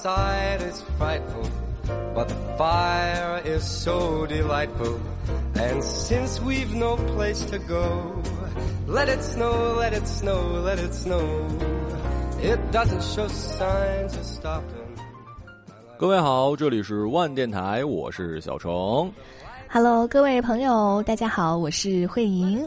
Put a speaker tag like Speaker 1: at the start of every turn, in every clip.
Speaker 1: outside is frightful, but the fire is so delightful. And since we've no place to go, let it snow, let it snow, let it snow. It doesn't show signs of stopping.
Speaker 2: 各位好，这里是万电台，我是小程。
Speaker 3: Hello，各位朋友，大家好，我是慧莹。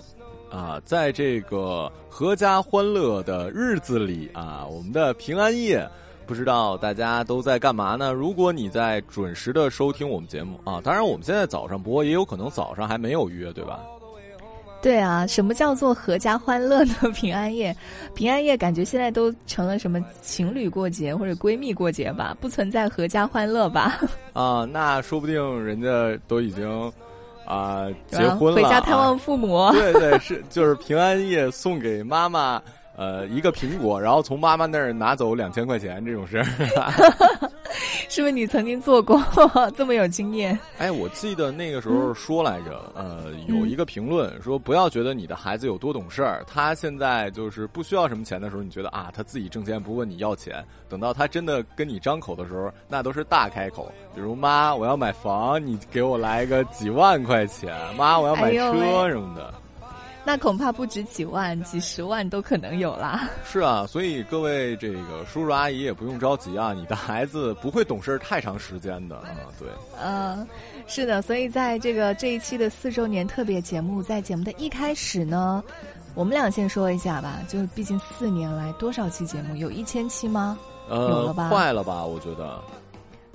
Speaker 2: 啊，在这个阖家欢乐的日子里啊，我们的平安夜，不知道大家都在干嘛呢？如果你在准时的收听我们节目啊，当然我们现在早上播，也有可能早上还没有约，对吧？
Speaker 3: 对啊，什么叫做阖家欢乐的平安夜？平安夜感觉现在都成了什么情侣过节或者闺蜜过节吧，不存在阖家欢乐吧？
Speaker 2: 啊，那说不定人家都已经啊结婚了，
Speaker 3: 回家探望父母。
Speaker 2: 对对，是就是平安夜送给妈妈呃一个苹果，然后从妈妈那儿拿走两千块钱这种事儿。
Speaker 3: 是不是你曾经做过这么有经验？
Speaker 2: 哎，我记得那个时候说来着，呃，有一个评论说，不要觉得你的孩子有多懂事儿，他现在就是不需要什么钱的时候，你觉得啊，他自己挣钱不问你要钱，等到他真的跟你张口的时候，那都是大开口，比如妈，我要买房，你给我来个几万块钱，妈，我要买车什么的。
Speaker 3: 那恐怕不止几万，几十万都可能有啦。
Speaker 2: 是啊，所以各位这个叔叔阿姨也不用着急啊，你的孩子不会懂事太长时间的啊。对，
Speaker 3: 嗯，是的，所以在这个这一期的四周年特别节目，在节目的一开始呢，我们俩先说一下吧，就是毕竟四年来多少期节目，有一千期吗？
Speaker 2: 呃，
Speaker 3: 有了吧？
Speaker 2: 快了吧？我觉得。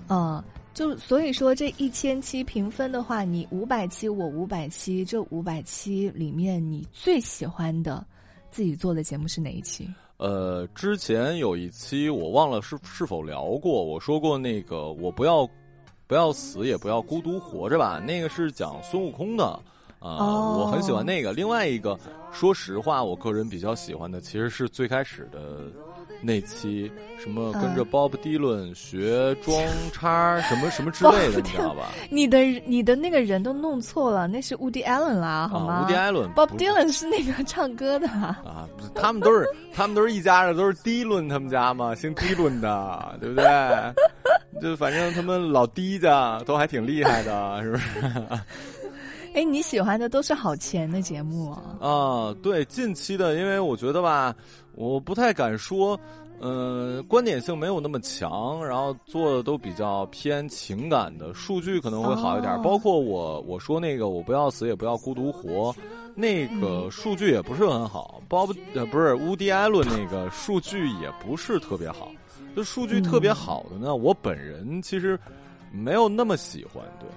Speaker 3: 嗯。就所以说，这一千期评分的话，你五百期，我五百期，这五百期里面，你最喜欢的自己做的节目是哪一期？
Speaker 2: 呃，之前有一期我忘了是是否聊过，我说过那个我不要不要死也不要孤独活着吧，那个是讲孙悟空的啊，
Speaker 3: 哦、
Speaker 2: 我很喜欢那个。另外一个，说实话，我个人比较喜欢的其实是最开始的。那期什么跟着 Bob Dylan 学装叉什么什么之 类的，你知道吧？
Speaker 3: 你的你的那个人都弄错了，那是 Woody Allen 啦，好吗
Speaker 2: ？Woody Allen。
Speaker 3: Bob Dylan 是那个唱歌的
Speaker 2: 啊，他们都是他们都是一家的，都是 Dylan 他们家嘛，姓 Dylan 的，对不对？就反正他们老低家都还挺厉害的，是不是？
Speaker 3: 哎，你喜欢的都是好钱的节目啊？
Speaker 2: 啊，对，近期的，因为我觉得吧，我不太敢说，嗯、呃，观点性没有那么强，然后做的都比较偏情感的，数据可能会好一点。
Speaker 3: 哦、
Speaker 2: 包括我我说那个我不要死也不要孤独活，那个数据也不是很好。包不呃不是乌迪艾伦那个数据也不是特别好，就数据特别好的呢，
Speaker 3: 嗯、
Speaker 2: 我本人其实没有那么喜欢，对。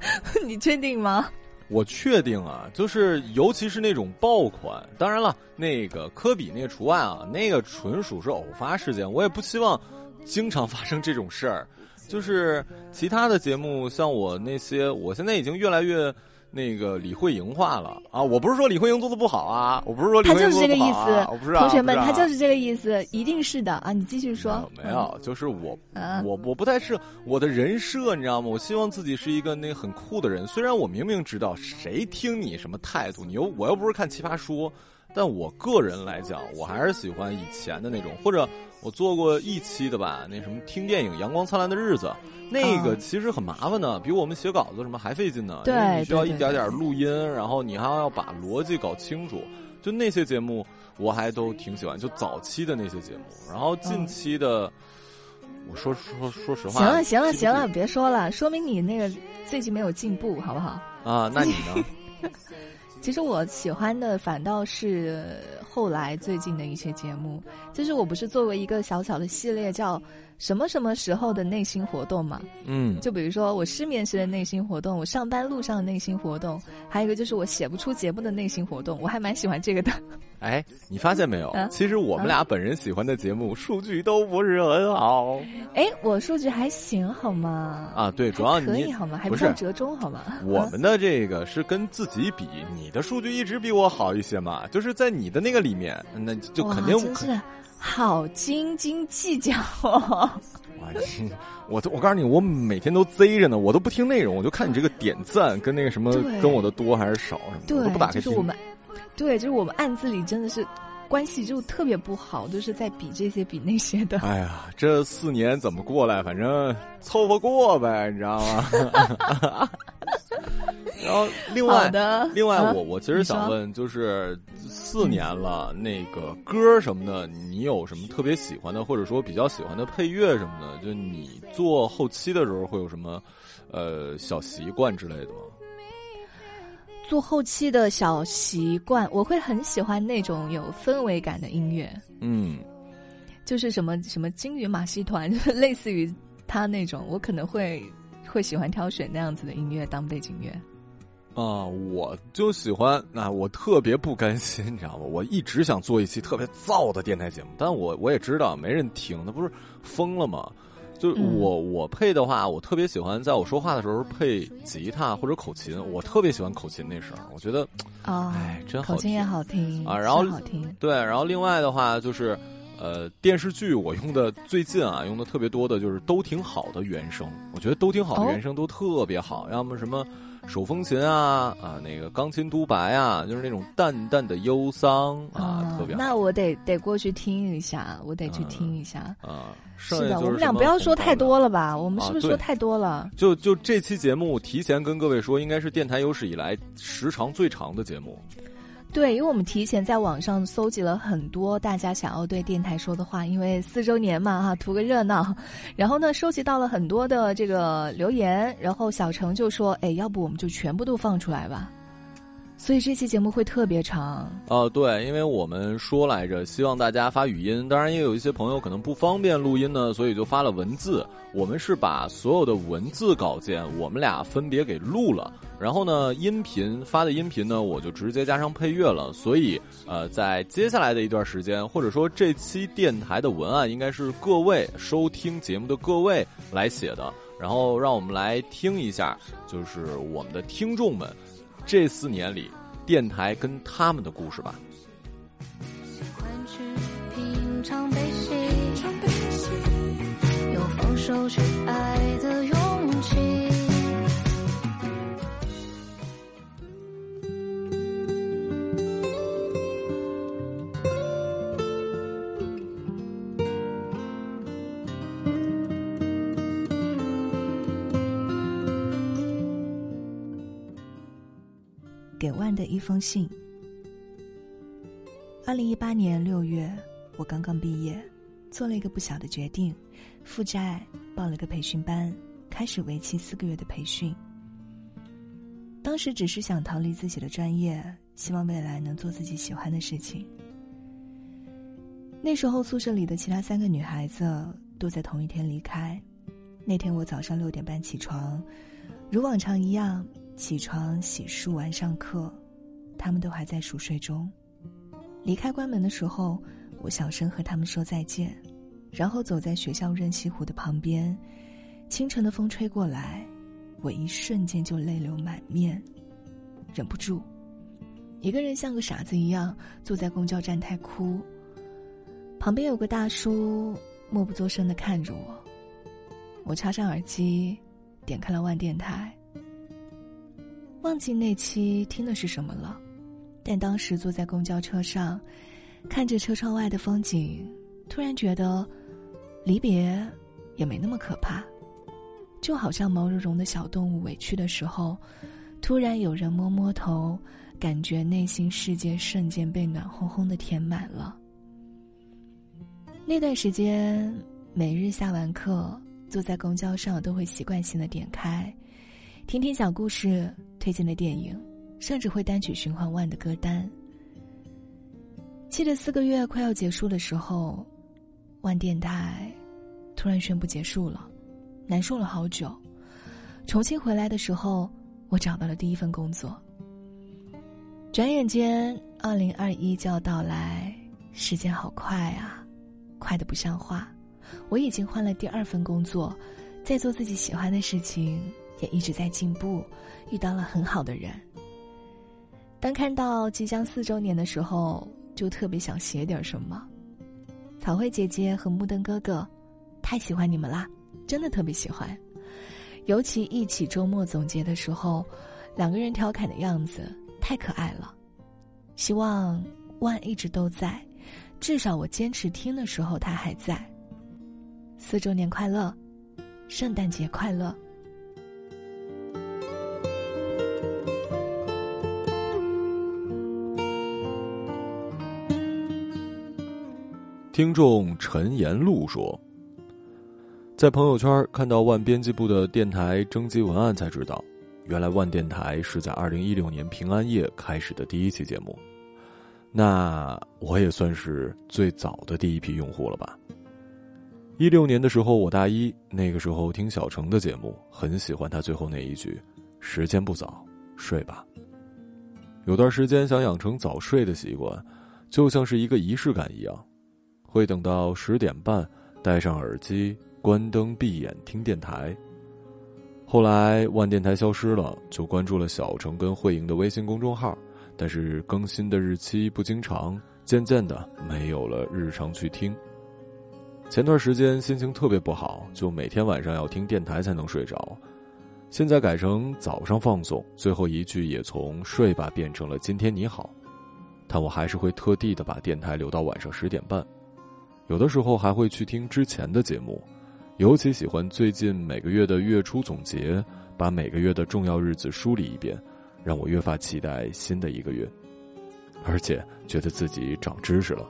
Speaker 3: 你确定吗？
Speaker 2: 我确定啊，就是尤其是那种爆款，当然了，那个科比那个除外啊，那个纯属是偶发事件，我也不希望经常发生这种事儿。就是其他的节目，像我那些，我现在已经越来越那个李慧莹化了啊！我不是说李慧莹做的不好啊，我不是说李慧莹做的不好、啊、
Speaker 3: 他就是这个意思，
Speaker 2: 我不是、啊、
Speaker 3: 同学们，
Speaker 2: 啊、
Speaker 3: 他就是这个意思，一定是的啊！你继续说。
Speaker 2: 没有，就是我，
Speaker 3: 啊、
Speaker 2: 我我不太是我的人设，你知道吗？我希望自己是一个那个很酷的人。虽然我明明知道谁听你什么态度，你又我又不是看奇葩说，但我个人来讲，我还是喜欢以前的那种，或者我做过一期的吧，那什么听电影《阳光灿烂的日子》。那个其实很麻烦的，比我们写稿子什么还费劲呢。
Speaker 3: 对，
Speaker 2: 你需要一点点录音，然后你还要把逻辑搞清楚。就那些节目，我还都挺喜欢，就早期的那些节目。然后近期的，嗯、我说说说实话，
Speaker 3: 行了行了行了，别说了，说明你那个最近没有进步，好不好？
Speaker 2: 啊，那你呢？
Speaker 3: 其实我喜欢的反倒是后来最近的一些节目，就是我不是作为一个小小的系列叫。什么什么时候的内心活动嘛？
Speaker 2: 嗯，
Speaker 3: 就比如说我失眠时的内心活动，我上班路上的内心活动，还有一个就是我写不出节目的内心活动，我还蛮喜欢这个的。
Speaker 2: 哎，你发现没有？
Speaker 3: 啊、
Speaker 2: 其实我们俩本人喜欢的节目、啊、数据都不是很好。
Speaker 3: 哎，我数据还行好吗？
Speaker 2: 啊，对，主要你
Speaker 3: 可以好吗？还
Speaker 2: 不
Speaker 3: 算折中好吗？
Speaker 2: 我们的这个是跟自己比，你的数据一直比我好一些嘛，就是在你的那个里面，那就肯定
Speaker 3: 真是好斤斤计较哦。
Speaker 2: 哇，我我告诉你，我每天都贼着呢，我都不听内容，我就看你这个点赞跟那个什么跟我的多还是少什么对，我都不打开
Speaker 3: 就是我们，对，就是我们暗自里真的是关系就特别不好，都是在比这些比那些的。
Speaker 2: 哎呀，这四年怎么过来？反正凑合过呗，你知道吗？然后另外，另外，我我其实想问，就是四年了，那个歌什么的，你有什么特别喜欢的，或者说比较喜欢的配乐什么的？就你做后期的时候会有什么呃小习惯之类的吗？
Speaker 3: 做后期的小习惯，我会很喜欢那种有氛围感的音乐。
Speaker 2: 嗯，
Speaker 3: 就是什么什么金鱼马戏团，类似于他那种，我可能会会喜欢挑选那样子的音乐当背景乐。
Speaker 2: 啊，我就喜欢，那我特别不甘心，你知道吗？我一直想做一期特别燥的电台节目，但我我也知道没人听，那不是疯了吗？就我我配的话，我特别喜欢在我说话的时候配吉他或者口琴，我特别喜欢口琴那声，我觉得，哎，真好，
Speaker 3: 口琴也好听
Speaker 2: 啊。然后
Speaker 3: 好听，
Speaker 2: 对，然后另外的话就是，呃，电视剧我用的最近啊用的特别多的就是都挺好的原声，我觉得都挺好的原声都特别好，要么什么。手风琴啊啊，那个钢琴独白啊，就是那种淡淡的忧伤啊，特别。
Speaker 3: 那我得得过去听一下，我得去听一下
Speaker 2: 啊。
Speaker 3: 是的，我们俩不要说太多了吧？我们是不是说太多了？
Speaker 2: 就就这期节目，提前跟各位说，应该是电台有史以来时长最长的节目。
Speaker 3: 对，因为我们提前在网上搜集了很多大家想要对电台说的话，因为四周年嘛，哈，图个热闹。然后呢，收集到了很多的这个留言，然后小程就说：“哎，要不我们就全部都放出来吧。”所以这期节目会特别长
Speaker 2: 哦，对，因为我们说来着，希望大家发语音，当然也有一些朋友可能不方便录音呢，所以就发了文字。我们是把所有的文字稿件，我们俩分别给录了，然后呢，音频发的音频呢，我就直接加上配乐了。所以，呃，在接下来的一段时间，或者说这期电台的文案，应该是各位收听节目的各位来写的。然后，让我们来听一下，就是我们的听众们。这四年里，电台跟他们的故事吧。手去爱的
Speaker 3: 一封信。二零一八年六月，我刚刚毕业，做了一个不小的决定，负债报了个培训班，开始为期四个月的培训。当时只是想逃离自己的专业，希望未来能做自己喜欢的事情。那时候宿舍里的其他三个女孩子都在同一天离开，那天我早上六点半起床，如往常一样。起床、洗漱完、上课，他们都还在熟睡中。离开关门的时候，我小声和他们说再见，然后走在学校任溪湖的旁边。清晨的风吹过来，我一瞬间就泪流满面，忍不住，一个人像个傻子一样坐在公交站台哭。旁边有个大叔默不作声的看着我。我插上耳机，点开了万电台。忘记那期听的是什么了，但当时坐在公交车上，看着车窗外的风景，突然觉得，离别也没那么可怕，就好像毛茸茸的小动物委屈的时候，突然有人摸摸头，感觉内心世界瞬间被暖烘烘的填满了。那段时间，每日下完课，坐在公交上都会习惯性的点开，听听小故事。推荐的电影，甚至会单曲循环万的歌单。记得四个月快要结束的时候，万电台突然宣布结束了，难受了好久。重新回来的时候，我找到了第一份工作。转眼间，二零二一就要到来，时间好快啊，快的不像话。我已经换了第二份工作，在做自己喜欢的事情。也一直在进步，遇到了很好的人。当看到即将四周年的时候，就特别想写点什么。草慧姐姐和木灯哥哥，太喜欢你们啦，真的特别喜欢。尤其一起周末总结的时候，两个人调侃的样子太可爱了。希望万一直都在，至少我坚持听的时候，他还在。四周年快乐，圣诞节快乐。
Speaker 2: 听众陈延路说，在朋友圈看到万编辑部的电台征集文案，才知道，原来万电台是在二零一六年平安夜开始的第一期节目。那我也算是最早的第一批用户了吧？一六年的时候，我大一，那个时候听小程的节目，很喜欢他最后那一句：“时间不早，睡吧。”有段时间想养成早睡的习惯，就像是一个仪式感一样。会等到十点半，戴上耳机，关灯，闭眼听电台。后来万电台消失了，就关注了小程跟慧莹的微信公众号，但是更新的日期不经常，渐渐的没有了日常去听。前段时间心情特别不好，就每天晚上要听电台才能睡着。现在改成早上放送，最后一句也从睡吧变成了今天你好，但我还是会特地的把电台留到晚上十点半。有的时候还会去听之前的节目，尤其喜欢最近每个月的月初总结，把每个月的重要日子梳理一遍，让我越发期待新的一个月，而且觉得自己长知识了。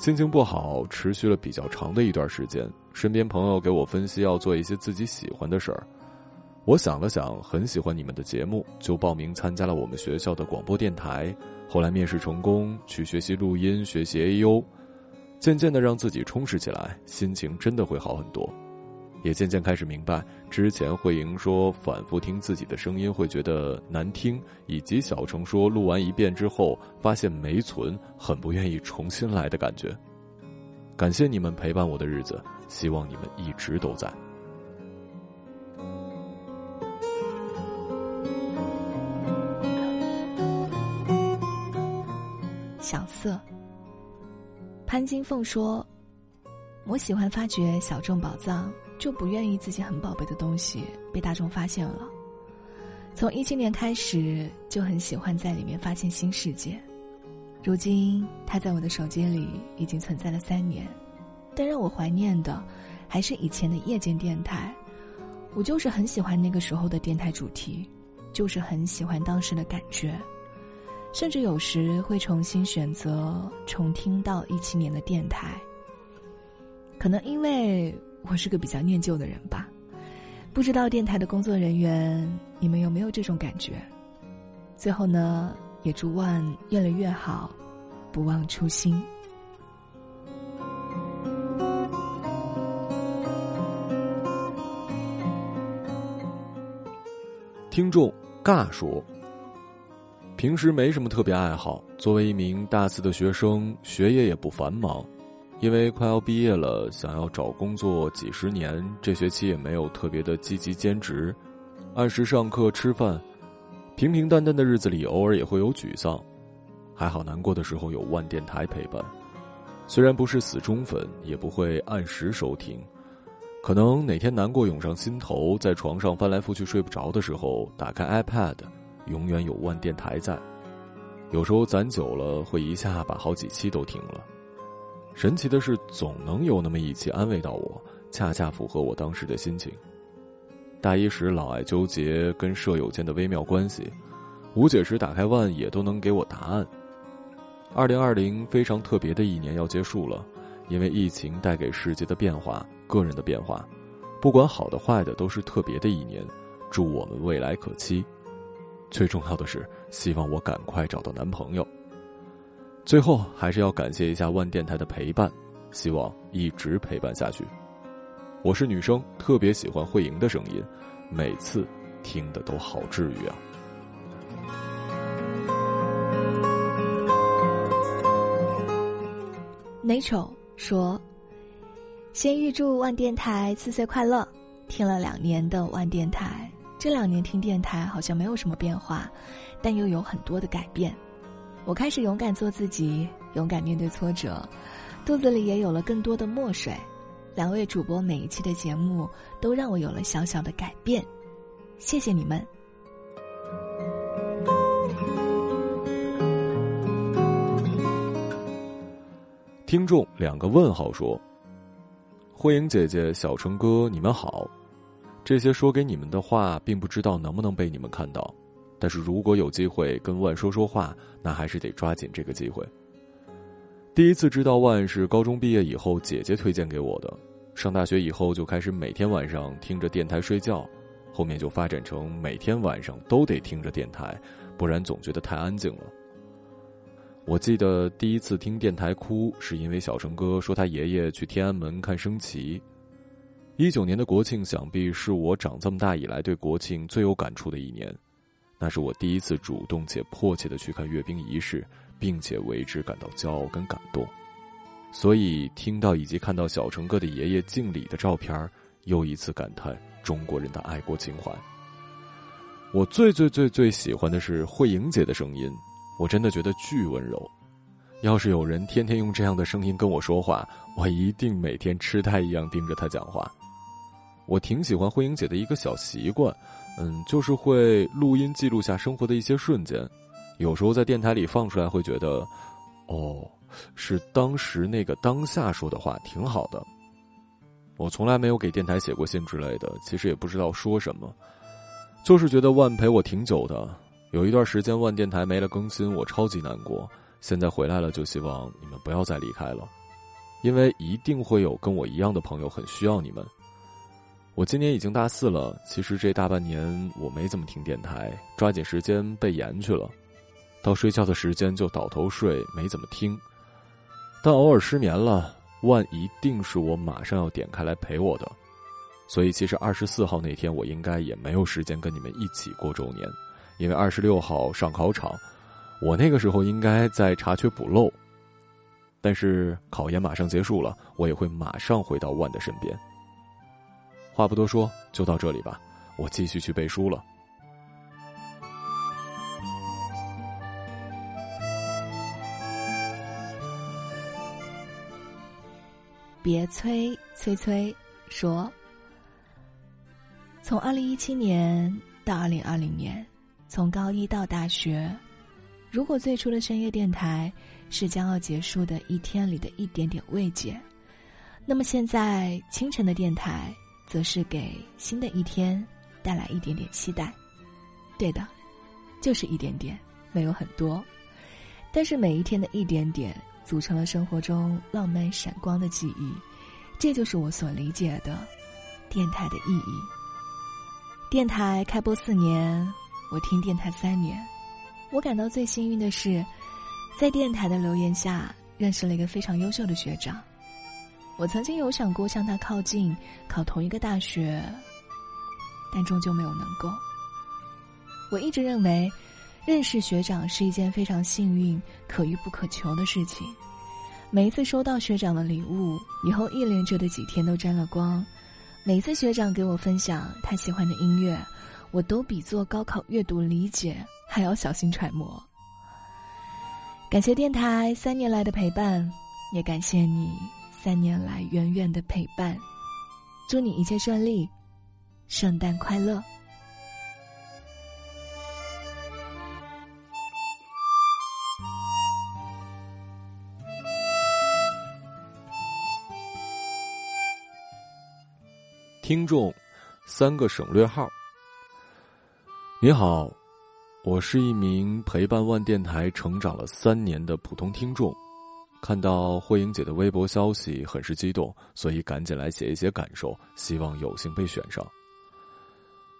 Speaker 2: 心情不好，持续了比较长的一段时间，身边朋友给我分析要做一些自己喜欢的事儿，我想了想，很喜欢你们的节目，就报名参加了我们学校的广播电台。后来面试成功，去学习录音，学习 A U。渐渐的让自己充实起来，心情真的会好很多，也渐渐开始明白之前慧莹说反复听自己的声音会觉得难听，以及小程说录完一遍之后发现没存，很不愿意重新来的感觉。感谢你们陪伴我的日子，希望你们一直都在。
Speaker 3: 小色。潘金凤说：“我喜欢发掘小众宝藏，就不愿意自己很宝贝的东西被大众发现了。从一七年开始，就很喜欢在里面发现新世界。如今，它在我的手机里已经存在了三年。但让我怀念的，还是以前的夜间电台。我就是很喜欢那个时候的电台主题，就是很喜欢当时的感觉。”甚至有时会重新选择重听到一七年的电台。可能因为我是个比较念旧的人吧，不知道电台的工作人员你们有没有这种感觉？最后呢，也祝万越来越好，不忘初心。
Speaker 2: 听众尬说。平时没什么特别爱好，作为一名大四的学生，学业也不繁忙，因为快要毕业了，想要找工作几十年，这学期也没有特别的积极兼职，按时上课吃饭，平平淡淡的日子里，偶尔也会有沮丧，还好难过的时候有万电台陪伴，虽然不是死忠粉，也不会按时收听，可能哪天难过涌上心头，在床上翻来覆去睡不着的时候，打开 iPad。永远有万电台在，有时候攒久了会一下把好几期都听了。神奇的是，总能有那么一期安慰到我，恰恰符合我当时的心情。大一时老爱纠结跟舍友间的微妙关系，无解时打开万也都能给我答案。二零二零非常特别的一年要结束了，因为疫情带给世界的变化、个人的变化，不管好的坏的，都是特别的一年。祝我们未来可期。最重要的是，希望我赶快找到男朋友。最后，还是要感谢一下万电台的陪伴，希望一直陪伴下去。我是女生，特别喜欢慧莹的声音，每次听的都好治愈啊。
Speaker 3: Nature 说：“先预祝万电台四岁快乐！听了两年的万电台。”这两年听电台好像没有什么变化，但又有很多的改变。我开始勇敢做自己，勇敢面对挫折，肚子里也有了更多的墨水。两位主播每一期的节目都让我有了小小的改变，谢谢你们。
Speaker 2: 听众两个问号说：“慧颖姐姐、小成哥，你们好。这些说给你们的话，并不知道能不能被你们看到。但是如果有机会跟万说说话，那还是得抓紧这个机会。第一次知道万是高中毕业以后姐姐推荐给我的。上大学以后就开始每天晚上听着电台睡觉，后面就发展成每天晚上都得听着电台，不然总觉得太安静了。”我记得第一次听电台哭，是因为小成哥说他爷爷去天安门看升旗。一九年的国庆，想必是我长这么大以来对国庆最有感触的一年。那是我第一次主动且迫切的去看阅兵仪式，并且为之感到骄傲跟感动。所以听到以及看到小成哥的爷爷敬礼的照片，又一次感叹中国人的爱国情怀。我最最最最喜欢的是慧莹姐的声音。我真的觉得巨温柔，要是有人天天用这样的声音跟我说话，我一定每天痴呆一样盯着他讲话。我挺喜欢慧英姐的一个小习惯，嗯，就是会录音记录下生活的一些瞬间，有时候在电台里放出来，会觉得，哦，是当时那个当下说的话，挺好的。我从来没有给电台写过信之类的，其实也不知道说什么，就是觉得万陪我挺久的。有一段时间，万电台没了更新，我超级难过。现在回来了，就希望你们不要再离开了，因为一定会有跟我一样的朋友很需要你们。我今年已经大四了，其实这大半年我没怎么听电台，抓紧时间背研去了。到睡觉的时间就倒头睡，没怎么听。但偶尔失眠了，万一定是我马上要点开来陪我的。所以，其实二十四号那天，我应该也没有时间跟你们一起过周年。因为二十六号上考场，我那个时候应该在查缺补漏。但是考研马上结束了，我也会马上回到万的身边。话不多说，就到这里吧，我继续去背书了。
Speaker 3: 别催催催，说，从二零一七年到二零二零年。从高一到大学，如果最初的深夜电台是将要结束的一天里的一点点慰藉，那么现在清晨的电台，则是给新的一天带来一点点期待。对的，就是一点点，没有很多，但是每一天的一点点，组成了生活中浪漫闪光的记忆。这就是我所理解的电台的意义。电台开播四年。我听电台三年，我感到最幸运的是，在电台的留言下认识了一个非常优秀的学长。我曾经有想过向他靠近，考同一个大学，但终究没有能够。我一直认为，认识学长是一件非常幸运、可遇不可求的事情。每一次收到学长的礼物，以后一连着的几天都沾了光。每次学长给我分享他喜欢的音乐。我都比做高考阅读理解还要小心揣摩。感谢电台三年来的陪伴，也感谢你三年来远远的陪伴。祝你一切顺利，圣诞快乐！
Speaker 2: 听众，三个省略号。你好，我是一名陪伴万电台成长了三年的普通听众。看到慧英姐的微博消息，很是激动，所以赶紧来写一写感受，希望有幸被选上。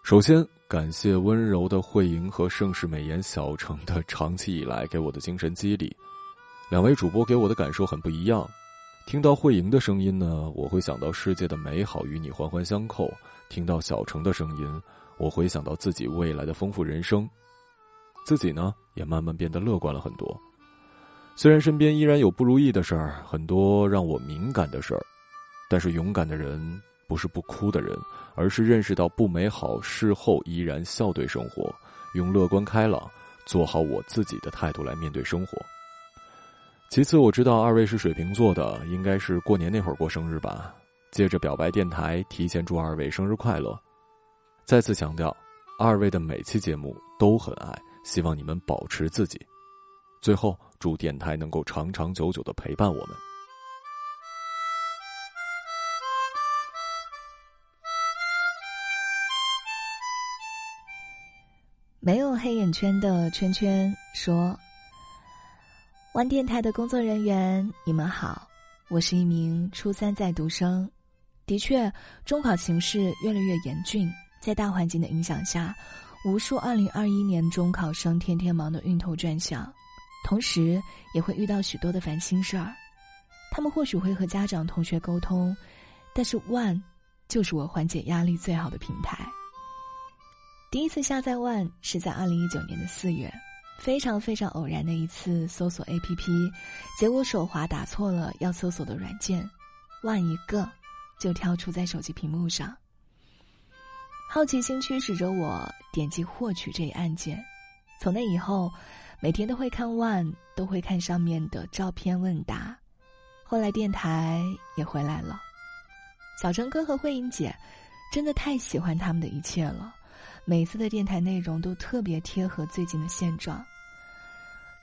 Speaker 2: 首先，感谢温柔的慧莹和盛世美颜小城的长期以来给我的精神激励。两位主播给我的感受很不一样。听到慧莹的声音呢，我会想到世界的美好与你环环相扣；听到小城的声音。我回想到自己未来的丰富人生，自己呢也慢慢变得乐观了很多。虽然身边依然有不如意的事儿，很多让我敏感的事儿，但是勇敢的人不是不哭的人，而是认识到不美好，事后依然笑对生活，用乐观开朗、做好我自己的态度来面对生活。其次，我知道二位是水瓶座的，应该是过年那会儿过生日吧？借着表白电台，提前祝二位生日快乐。再次强调，二位的每期节目都很爱，希望你们保持自己。最后祝电台能够长长久久的陪伴我们。
Speaker 3: 没有黑眼圈的圈圈说玩电台的工作人员你们好我是一名初三在读生的确中考形势越来越严峻在大环境的影响下无数二零二一年中考生天天忙得晕头转向。同时也会遇到许多的烦心事儿。他们或许会和家长、同学沟通，但是万就是我缓解压力最好的平台。”第一次下载万是在二零一九年的四月，非常非常偶然的一次搜索 APP，结果手滑打错了要搜索的软件，万一个就跳出在手机屏幕上。好奇心驱使着我点击获取这一按键，从那以后，每天都会看万，都会看上面的照片问答。后来电台也回来了，小陈哥和慧英姐，真的太喜欢他们的一切了。每次的电台内容都特别贴合最近的现状。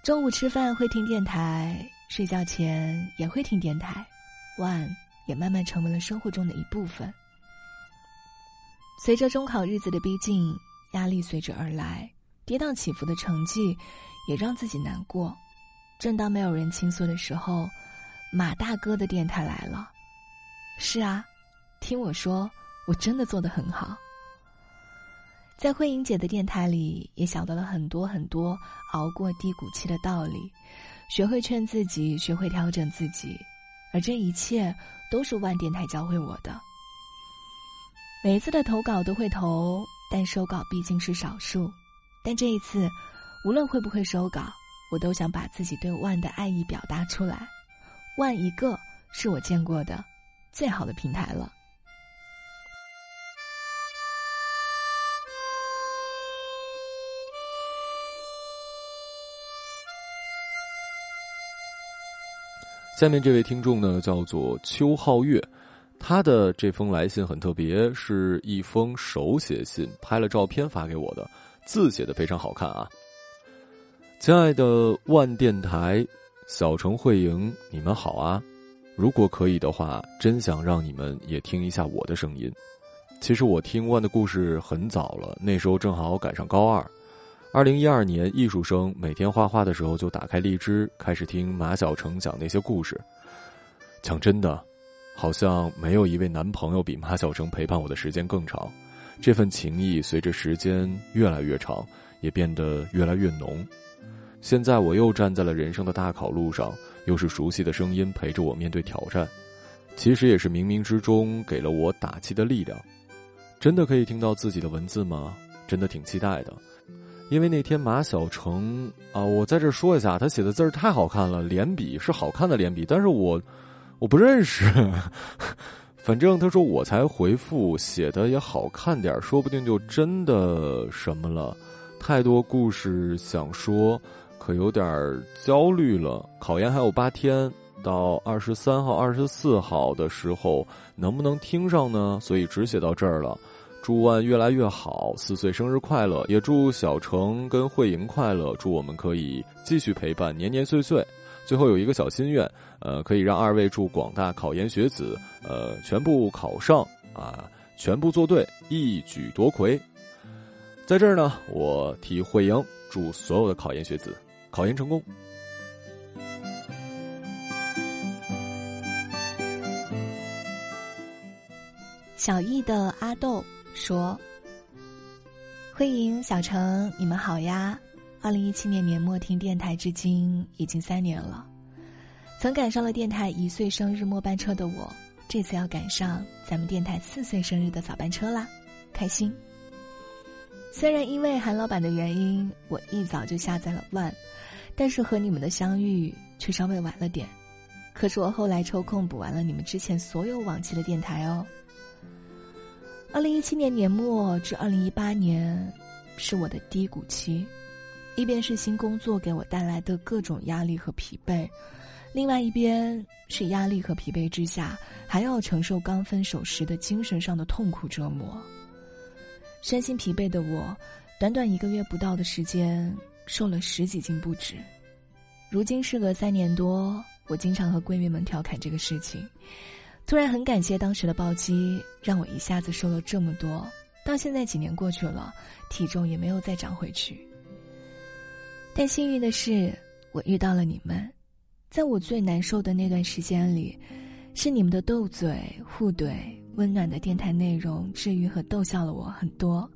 Speaker 3: 中午吃饭会听电台，睡觉前也会听电台，万也慢慢成为了生活中的一部分。随着中考日子的逼近，压力随之而来，跌宕起伏的成绩也让自己难过。正当没有人倾诉的时候，马大哥的电台来了。是啊，听我说，我真的做得很好。在慧英姐的电台里，也晓得了很多很多熬过低谷期的道理，学会劝自己，学会调整自己，而这一切都是万电台教会我的。每一次的投稿都会投，但收稿毕竟是少数。但这一次，无论会不会收稿，我都想把自己对万的爱意表达出来。万一个是我见过的最好的平台了。
Speaker 2: 下面这位听众呢，叫做邱浩月，他的这封来信很特别，是一封手写信，拍了照片发给我的，字写的非常好看啊。亲爱的万电台，小城慧莹，你们好啊！如果可以的话，真想让你们也听一下我的声音。其实我听万的故事很早了，那时候正好赶上高二。二零一二年，艺术生每天画画的时候就打开荔枝，开始听马晓成讲那些故事。讲真的，好像没有一位男朋友比马晓成陪伴我的时间更长。这份情谊随着时间越来越长，也变得越来越浓。现在我又站在了人生的大考路上，又是熟悉的声音陪着我面对挑战，其实也是冥冥之中给了我打气的力量。真的可以听到自己的文字吗？真的挺期待的。因为那天马晓成啊，我在这说一下，他写的字儿太好看了，连笔是好看的连笔，但是我我不认识。反正他说我才回复，写的也好看点说不定就真的什么了。太多故事想说，可有点焦虑了。考研还有八天，到二十三号、二十四号的时候能不能听上呢？所以只写到这儿了。祝万越来越好，四岁生日快乐！也祝小程跟慧莹快乐，祝我们可以继续陪伴，年年岁岁。最后有一个小心愿，呃，可以让二位祝广大考研学子，呃，全部考上啊，全部做对，一举夺魁。在这儿呢，我替慧英祝所有的考研学子考研成功。
Speaker 3: 小易的阿豆。说：“慧莹、小程，你们好呀！二零一七年年末听电台，至今已经三年了。曾赶上了电台一岁生日末班车的我，这次要赶上咱们电台四岁生日的早班车啦，开心！虽然因为韩老板的原因，我一早就下载了万，但是和你们的相遇却稍微晚了点。可是我后来抽空补完了你们之前所有往期的电台哦。”二零一七年年末至二零一八年，是我的低谷期，一边是新工作给我带来的各种压力和疲惫，另外一边是压力和疲惫之下还要承受刚分手时的精神上的痛苦折磨。身心疲惫的我，短短一个月不到的时间，瘦了十几斤不止。如今事隔三年多，我经常和闺蜜们调侃这个事情。突然很感谢当时的暴击，让我一下子瘦了这么多，到现在几年过去了，体重也没有再长回去。但幸运的是，我遇到了你们，在我最难受的那段时间里，是你们的斗嘴、互怼、温暖的电台内容治愈和逗笑了我很多，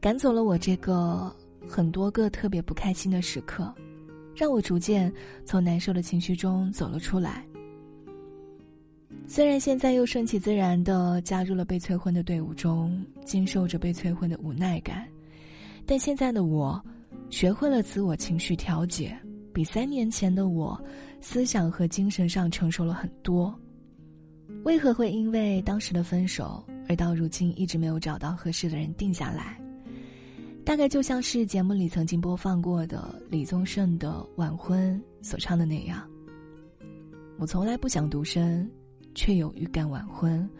Speaker 3: 赶走了我这个很多个特别不开心的时刻，让我逐渐从难受的情绪中走了出来。虽然现在又顺其自然的加入了被催婚的队伍中，经受着被催婚的无奈感，但现在的我，学会了自我情绪调节，比三年前的我，思想和精神上成熟了很多。为何会因为当时的分手，而到如今一直没有找到合适的人定下来？大概就像是节目里曾经播放过的李宗盛的《晚婚》所唱的那样：“我从来不想独身。”却有预感晚婚，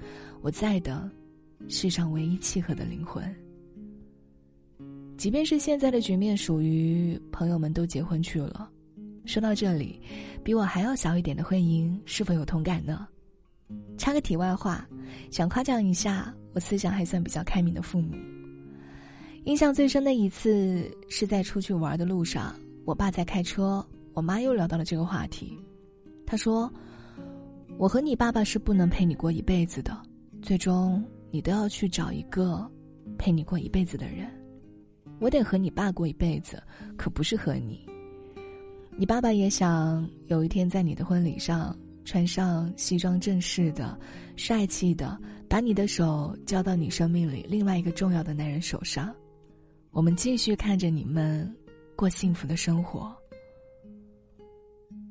Speaker 3: 我在的，世上唯一契合的灵魂。即便是现在的局面属于朋友们都结婚去了，说到这里，比我还要小一点的慧莹是否有同感呢？插个题外话，想夸奖一下我思想还算比较开明的父母。印象最深的一次是在出去玩的路上，我爸在开车，我妈又聊到了这个话题，她说。我和你爸爸是不能陪你过一辈子的，最终你都要去找一个陪你过一辈子的人。我得和你爸过一辈子，可不是和你。你爸爸也想有一天在你的婚礼上穿上西装正式的、帅气的，把你的手交到你生命里另外一个重要的男人手上，我们继续看着你们过幸福的生活。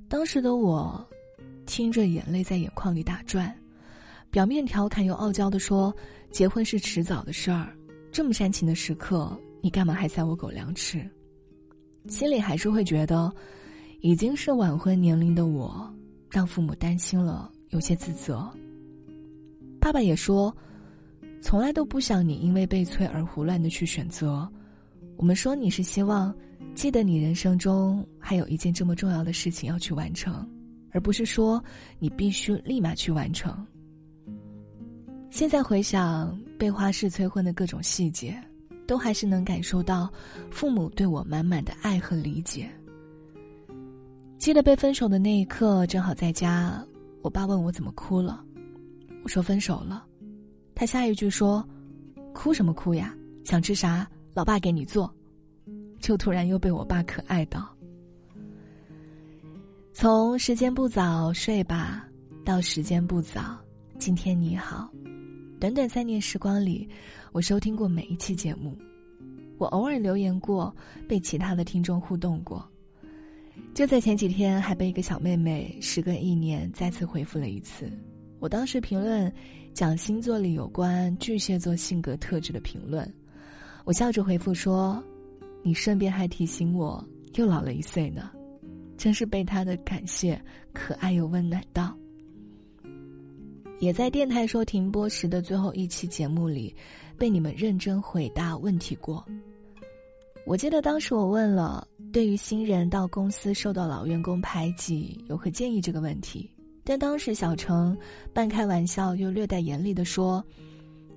Speaker 3: 当时的我。听着，眼泪在眼眶里打转，表面调侃又傲娇的说：“结婚是迟早的事儿，这么煽情的时刻，你干嘛还塞我狗粮吃？”心里还是会觉得，已经是晚婚年龄的我，让父母担心了，有些自责。爸爸也说，从来都不想你因为被催而胡乱的去选择。我们说你是希望，记得你人生中还有一件这么重要的事情要去完成。而不是说你必须立马去完成。现在回想被花式催婚的各种细节，都还是能感受到父母对我满满的爱和理解。记得被分手的那一刻，正好在家，我爸问我怎么哭了，我说分手了，他下一句说：“哭什么哭呀？想吃啥，老爸给你做。”就突然又被我爸可爱到。从时间不早睡吧，到时间不早，今天你好。短短三年时光里，我收听过每一期节目，我偶尔留言过，被其他的听众互动过。就在前几天，还被一个小妹妹时隔一年再次回复了一次。我当时评论讲星座里有关巨蟹座性格特质的评论，我笑着回复说：“你顺便还提醒我又老了一岁呢。”真是被他的感谢可爱又温暖到。也在电台说停播时的最后一期节目里，被你们认真回答问题过。我记得当时我问了对于新人到公司受到老员工排挤有何建议这个问题，但当时小程半开玩笑又略带严厉的说：“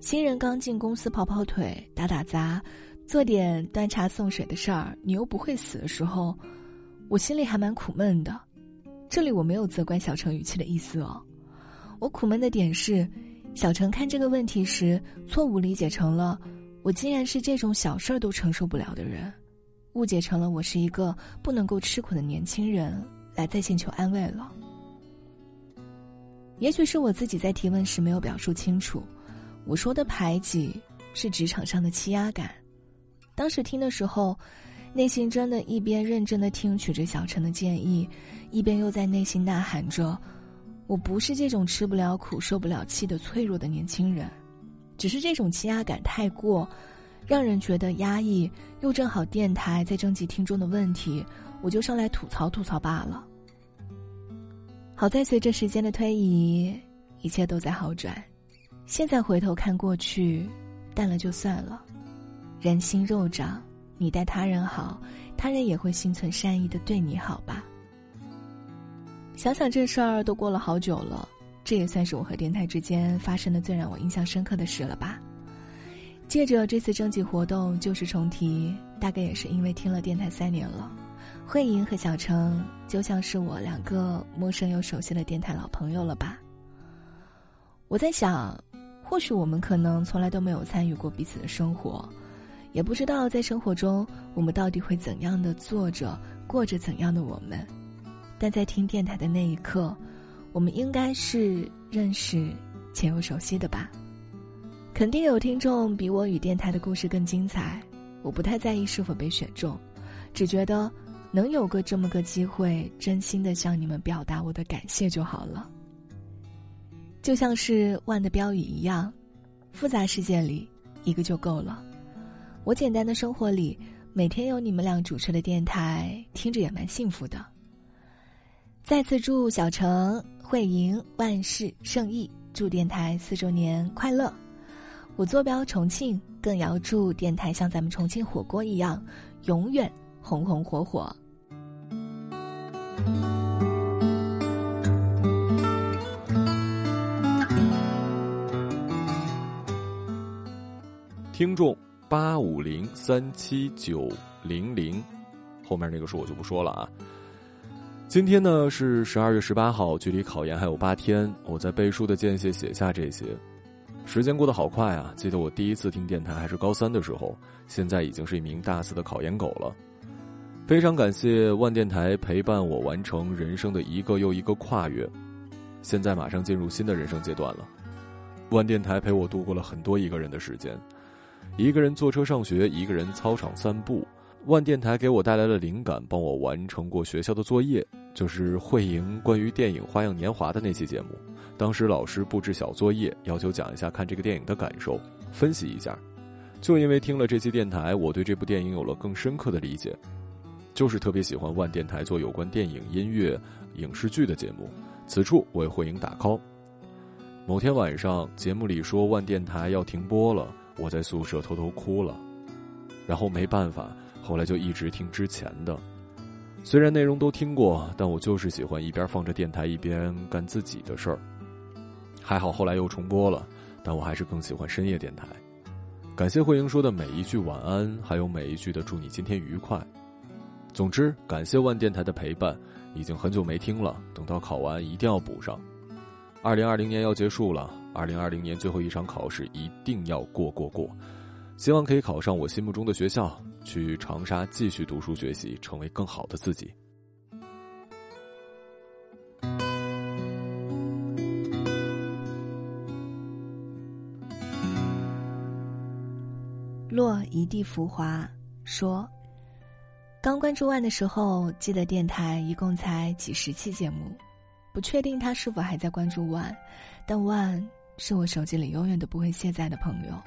Speaker 3: 新人刚进公司跑跑腿、打打杂，做点端茶送水的事儿，你又不会死的时候。”我心里还蛮苦闷的，这里我没有责怪小程语气的意思哦。我苦闷的点是，小程看这个问题时，错误理解成了我竟然是这种小事儿都承受不了的人，误解成了我是一个不能够吃苦的年轻人，来在线求安慰了。也许是我自己在提问时没有表述清楚，我说的排挤是职场上的欺压感。当时听的时候。内心真的一边认真的听取着小陈的建议，一边又在内心呐喊着：“我不是这种吃不了苦、受不了气的脆弱的年轻人，只是这种欺压感太过，让人觉得压抑。又正好电台在征集听众的问题，我就上来吐槽吐槽罢了。好在随着时间的推移，一切都在好转。现在回头看过去，淡了就算了，人心肉长。”你待他人好，他人也会心存善意的对你好吧。想想这事儿都过了好久了，这也算是我和电台之间发生的最让我印象深刻的事了吧。借着这次征集活动，旧事重提，大概也是因为听了电台三年了，慧莹和小程就像是我两个陌生又熟悉的电台老朋友了吧。我在想，或许我们可能从来都没有参与过彼此的生活，也不知道在生活中我们到底会怎样的做着过着怎样的我们，但在听电台的那一刻，我们应该是认识且又熟悉的吧。肯定有听众比我与电台的故事更精彩，我不太在意是否被选中，只觉得能有个这么个机会，真心的向你们表达我的感谢就好了。就像是万的标语一样，复杂世界里一个就够了。我简单的生活里，每天有你们俩主持的电台，听着也蛮幸福的。再次祝小程、慧莹万事胜意，祝电台四周年快乐！我坐标重庆，更要祝电台像咱们重庆火锅一样，永远红红火火。
Speaker 2: 听众八五零三七九零零，后面那个数我就不说了啊。今天呢是十二月十八号，距离考研还有八天，我在背书的间隙写下这些。时间过得好快啊！记得我第一次听电台还是高三的时候，现在已经是一名大四的考研狗了。非常感谢万电台陪伴我完成人生的一个又一个跨越，现在马上进入新的人生阶段了。万电台陪我度过了很多一个人的时间，一个人坐车上学，一个人操场散步。万电台给我带来了灵感，帮我完成过学校的作业，就是慧莹关于电影《花样年华》的那期节目。当时老师布置小作业，要求讲一下看这个电影的感受，分析一下。就因为听了这期电台，我对这部电影有了更深刻的理解。就是特别喜欢万电台做有关电影、音乐、影视剧的节目。此处为慧莹打 call。某天晚上，节目里说万电台要停播了，我在宿舍偷偷哭了。然后没办法，后来就一直听之前的。虽然内容都听过，但我就是喜欢一边放着电台一边干自己的事儿。还好后来又重播了，但我还是更喜欢深夜电台。感谢慧英说的每一句晚安，还有每一句的祝你今天愉快。总之，感谢万电台的陪伴，已经很久没听了，等到考完一定要补上。二零二零年要结束了，二零二零年最后一场考试一定要过过过，希望可以考上我心目中的学校，去长沙继续读书学习，成为更好的自己。
Speaker 3: 落一地浮华说：“刚关注万的时候，记得电台一共才几十期节目，不确定他是否还在关注万，但万是我手机里永远都不会卸载的朋友，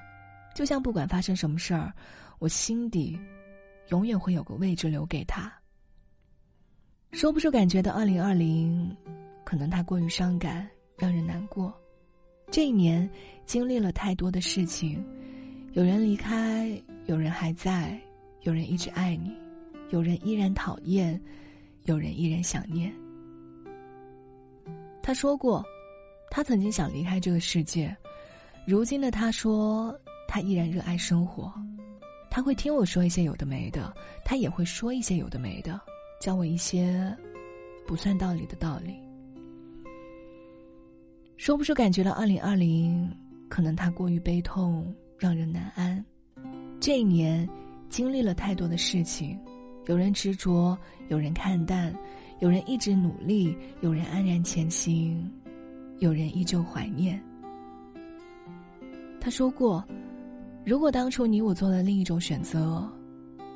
Speaker 3: 就像不管发生什么事儿，我心底永远会有个位置留给他。说不出感觉的二零二零，可能他过于伤感，让人难过。这一年经历了太多的事情。”有人离开，有人还在，有人一直爱你，有人依然讨厌，有人依然想念。他说过，他曾经想离开这个世界，如今的他说，他依然热爱生活。他会听我说一些有的没的，他也会说一些有的没的，教我一些不算道理的道理。说不出感觉的二零二零，可能他过于悲痛。让人难安。这一年，经历了太多的事情，有人执着，有人看淡，有人一直努力，有人安然前行，有人依旧怀念。他说过：“如果当初你我做了另一种选择，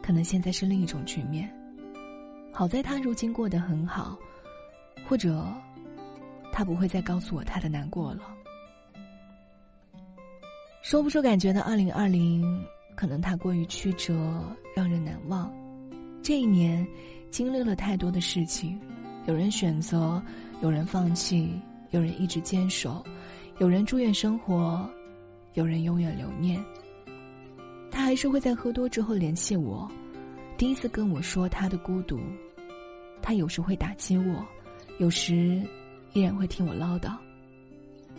Speaker 3: 可能现在是另一种局面。”好在他如今过得很好，或者，他不会再告诉我他的难过了。说不出感觉的二零二零，可能它过于曲折，让人难忘。这一年，经历了太多的事情，有人选择，有人放弃，有人一直坚守，有人祝愿生活，有人永远留念。他还是会在喝多之后联系我，第一次跟我说他的孤独。他有时会打击我，有时依然会听我唠叨。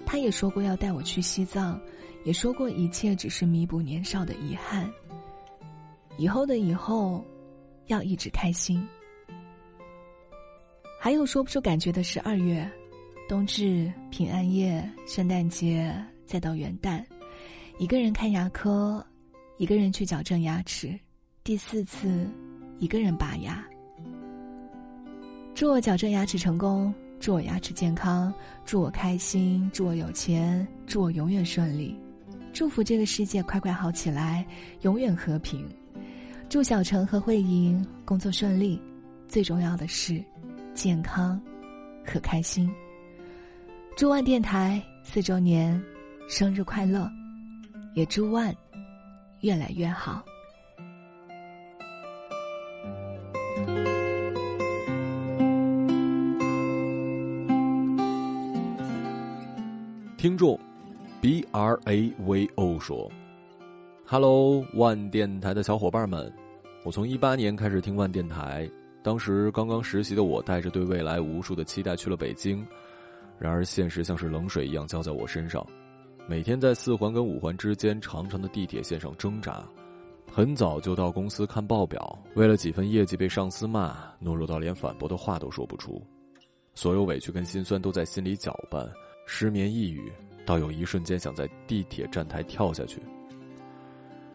Speaker 3: 他也说过要带我去西藏，也说过一切只是弥补年少的遗憾。以后的以后，要一直开心。还有说不出感觉的十二月，冬至、平安夜、圣诞节，再到元旦，一个人看牙科，一个人去矫正牙齿，第四次，一个人拔牙。祝我矫正牙齿成功，祝我牙齿健康，祝我开心，祝我有钱，祝我永远顺利，祝福这个世界快快好起来，永远和平。祝小陈和慧莹工作顺利，最重要的是。健康和开心。祝万电台四周年生日快乐，也祝万越来越好。
Speaker 2: 听众 B R A V O 说：“Hello，万电台的小伙伴们，我从一八年开始听万电台。”当时刚刚实习的我，带着对未来无数的期待去了北京，然而现实像是冷水一样浇在我身上，每天在四环跟五环之间长长的地铁线上挣扎，很早就到公司看报表，为了几份业绩被上司骂，懦弱到连反驳的话都说不出，所有委屈跟心酸都在心里搅拌，失眠抑郁，倒有一瞬间想在地铁站台跳下去。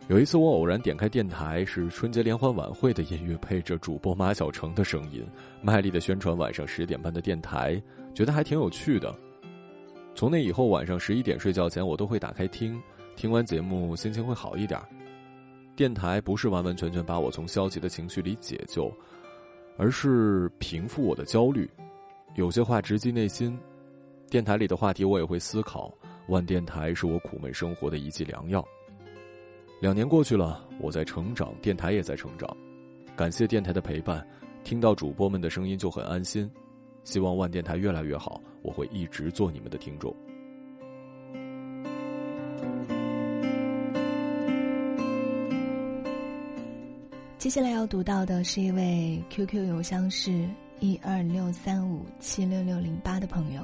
Speaker 2: 有一次，我偶然点开电台，是春节联欢晚会的音乐，配着主播马小成的声音，卖力的宣传晚上十点半的电台，觉得还挺有趣的。从那以后，晚上十一点睡觉前，我都会打开听，听完节目心情会好一点。电台不是完完全全把我从消极的情绪里解救，而是平复我的焦虑。有些话直击内心，电台里的话题我也会思考。万电台是我苦闷生活的一剂良药。两年过去了，我在成长，电台也在成长。感谢电台的陪伴，听到主播们的声音就很安心。希望万电台越来越好，我会一直做你们的听众。
Speaker 3: 接下来要读到的是一位 QQ 邮箱是一二六三五七六六零八的朋友。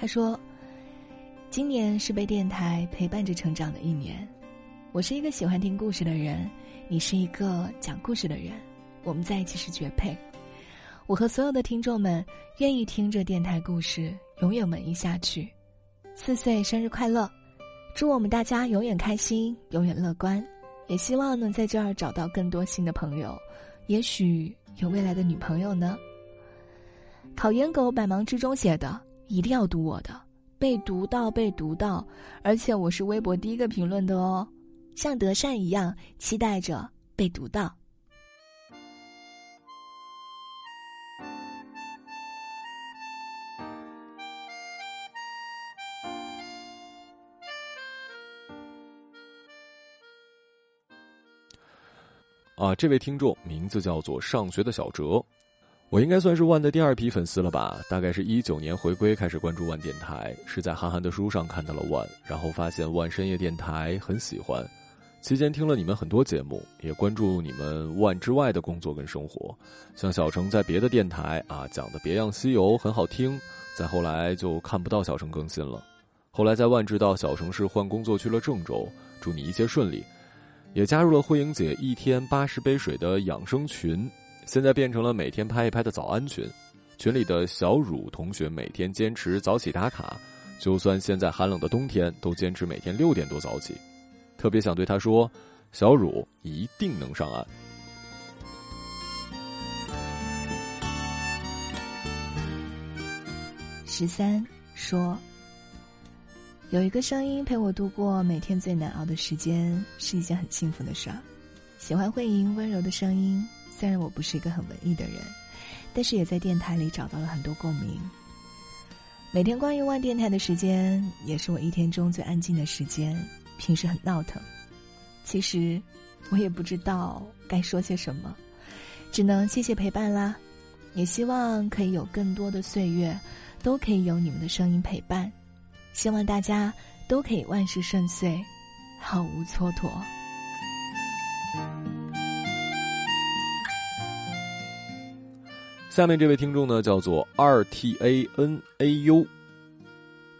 Speaker 3: 他说：“今年是被电台陪伴着成长的一年。”我是一个喜欢听故事的人，你是一个讲故事的人，我们在一起是绝配。我和所有的听众们愿意听着电台故事，永远文艺下去。四岁生日快乐，祝我们大家永远开心，永远乐观。也希望能在这儿找到更多新的朋友，也许有未来的女朋友呢。考研狗百忙之中写的，一定要读我的，被读到被读到，而且我是微博第一个评论的哦。像德善一样，期待着被读到。
Speaker 2: 啊，这位听众名字叫做上学的小哲，我应该算是万的第二批粉丝了吧？大概是一九年回归开始关注万电台，是在韩寒的书上看到了万，然后发现万深夜电台很喜欢。期间听了你们很多节目，也关注你们万之外的工作跟生活，像小程在别的电台啊讲的《别样西游》很好听，再后来就看不到小程更新了。后来在万知道小程是换工作去了郑州，祝你一切顺利，也加入了慧英姐一天八十杯水的养生群，现在变成了每天拍一拍的早安群，群里的小乳同学每天坚持早起打卡，就算现在寒冷的冬天都坚持每天六点多早起。特别想对他说：“小乳一定能上岸。”
Speaker 3: 十三说：“有一个声音陪我度过每天最难熬的时间，是一件很幸福的事儿。喜欢慧莹温柔的声音，虽然我不是一个很文艺的人，但是也在电台里找到了很多共鸣。每天关于万电台的时间，也是我一天中最安静的时间。”平时很闹腾，其实我也不知道该说些什么，只能谢谢陪伴啦。也希望可以有更多的岁月，都可以有你们的声音陪伴。希望大家都可以万事顺遂，毫无蹉跎。
Speaker 2: 下面这位听众呢，叫做 R T A N A U。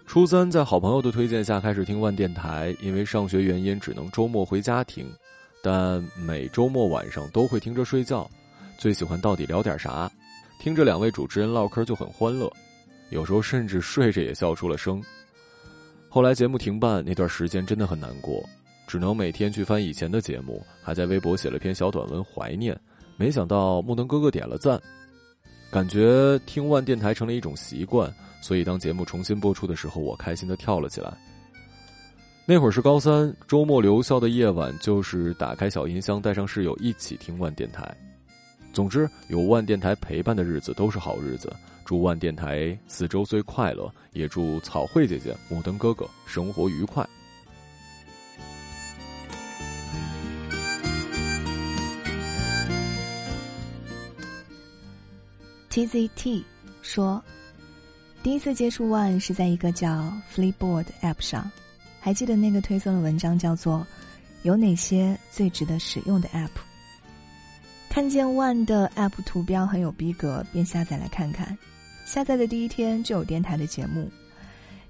Speaker 2: 初三在好朋友的推荐下开始听万电台，因为上学原因只能周末回家听，但每周末晚上都会听着睡觉。最喜欢到底聊点啥？听着两位主持人唠嗑就很欢乐，有时候甚至睡着也笑出了声。后来节目停办那段时间真的很难过，只能每天去翻以前的节目，还在微博写了篇小短文怀念。没想到木能哥哥点了赞，感觉听万电台成了一种习惯。所以，当节目重新播出的时候，我开心的跳了起来。那会儿是高三，周末留校的夜晚，就是打开小音箱，带上室友一起听万电台。总之，有万电台陪伴的日子都是好日子。祝万电台四周岁快乐，也祝草慧姐姐、木灯哥哥生活愉快。
Speaker 3: TZT 说。第一次接触 One 是在一个叫 Flipboard App 上，还记得那个推送的文章叫做“有哪些最值得使用的 App”。看见 One 的 App 图标很有逼格，便下载来看看。下载的第一天就有电台的节目，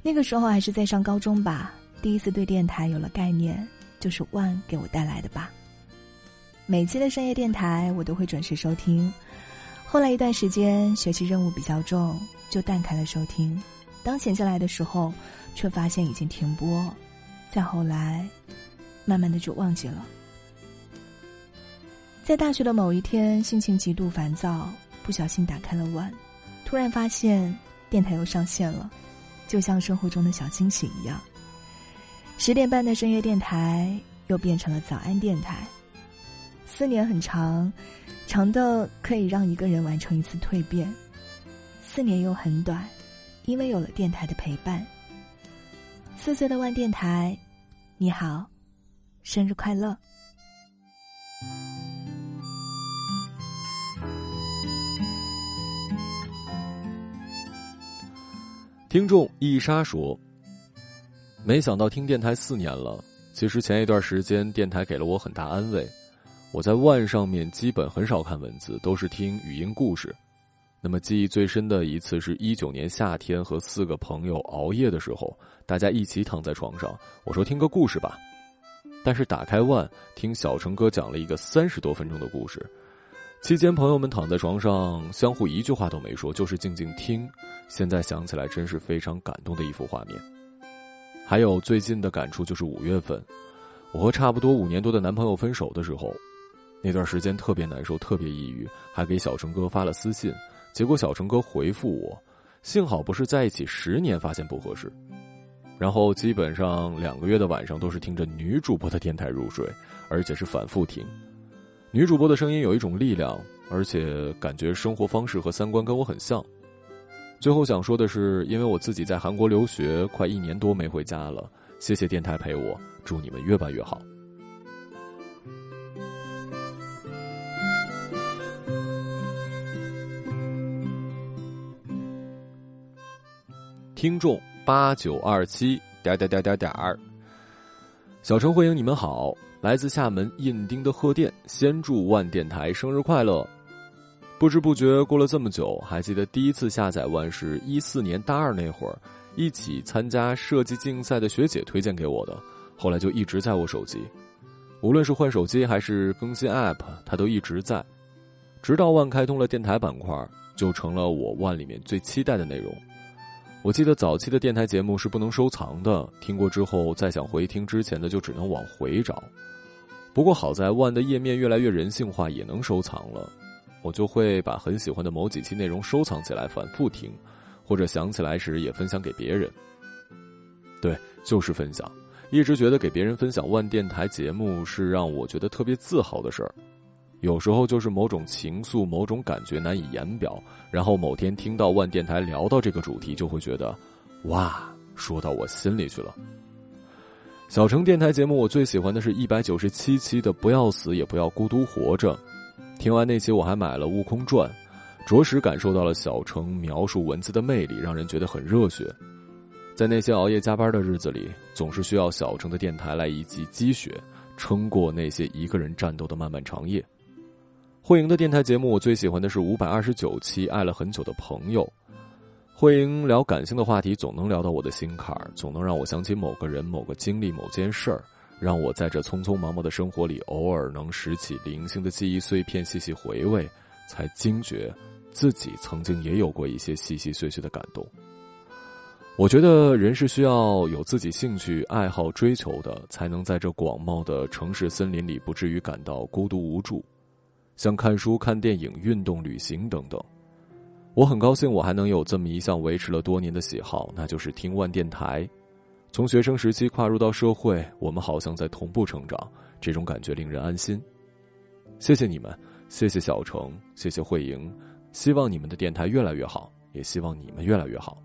Speaker 3: 那个时候还是在上高中吧，第一次对电台有了概念，就是 One 给我带来的吧。每期的深夜电台我都会准时收听，后来一段时间学习任务比较重。就淡开了收听，当闲下来的时候，却发现已经停播。再后来，慢慢的就忘记了。在大学的某一天，心情极度烦躁，不小心打开了碗，突然发现电台又上线了，就像生活中的小惊喜一样。十点半的深夜电台又变成了早安电台。四年很长，长的可以让一个人完成一次蜕变。四年又很短，因为有了电台的陪伴。四岁的万电台，你好，生日快乐！
Speaker 2: 听众一莎说：“没想到听电台四年了。其实前一段时间电台给了我很大安慰。我在万上面基本很少看文字，都是听语音故事。”那么记忆最深的一次是一九年夏天和四个朋友熬夜的时候，大家一起躺在床上，我说听个故事吧，但是打开万听小成哥讲了一个三十多分钟的故事，期间朋友们躺在床上相互一句话都没说，就是静静听。现在想起来真是非常感动的一幅画面。还有最近的感触就是五月份，我和差不多五年多的男朋友分手的时候，那段时间特别难受，特别抑郁，还给小成哥发了私信。结果小成哥回复我，幸好不是在一起十年发现不合适，然后基本上两个月的晚上都是听着女主播的电台入睡，而且是反复听。女主播的声音有一种力量，而且感觉生活方式和三观跟我很像。最后想说的是，因为我自己在韩国留学快一年多没回家了，谢谢电台陪我，祝你们越办越好。听众八九二七点点点点点儿，小陈慧英，你们好，来自厦门印丁的贺电，先祝万电台生日快乐。不知不觉过了这么久，还记得第一次下载万是一四年大二那会儿，一起参加设计竞赛的学姐推荐给我的，后来就一直在我手机，无论是换手机还是更新 App，它都一直在，直到万开通了电台板块，就成了我万里面最期待的内容。我记得早期的电台节目是不能收藏的，听过之后再想回听之前的就只能往回找。不过好在万的页面越来越人性化，也能收藏了。我就会把很喜欢的某几期内容收藏起来反复听，或者想起来时也分享给别人。对，就是分享。一直觉得给别人分享万电台节目是让我觉得特别自豪的事儿。有时候就是某种情愫、某种感觉难以言表，然后某天听到万电台聊到这个主题，就会觉得，哇，说到我心里去了。小城电台节目我最喜欢的是一百九十七期的《不要死也不要孤独活着》，听完那期我还买了《悟空传》，着实感受到了小城描述文字的魅力，让人觉得很热血。在那些熬夜加班的日子里，总是需要小城的电台来一记积雪，撑过那些一个人战斗的漫漫长夜。慧莹的电台节目，我最喜欢的是五百二十九期《爱了很久的朋友》。慧莹聊感性的话题，总能聊到我的心坎儿，总能让我想起某个人、某个经历、某件事儿，让我在这匆匆忙忙的生活里，偶尔能拾起零星的记忆碎片，细细回味，才惊觉自己曾经也有过一些细细碎碎的感动。我觉得人是需要有自己兴趣爱好追求的，才能在这广袤的城市森林里不至于感到孤独无助，像看书、看电影、运动、旅行等等。我很高兴，我还能有这么一项维持了多年的喜好，那就是听万电台。从学生时期跨入到社会，我们好像在同步成长，这种感觉令人安心。谢谢你们，谢谢小程，谢谢慧莹，希望你们的电台越来越好，也希望你们越来越好。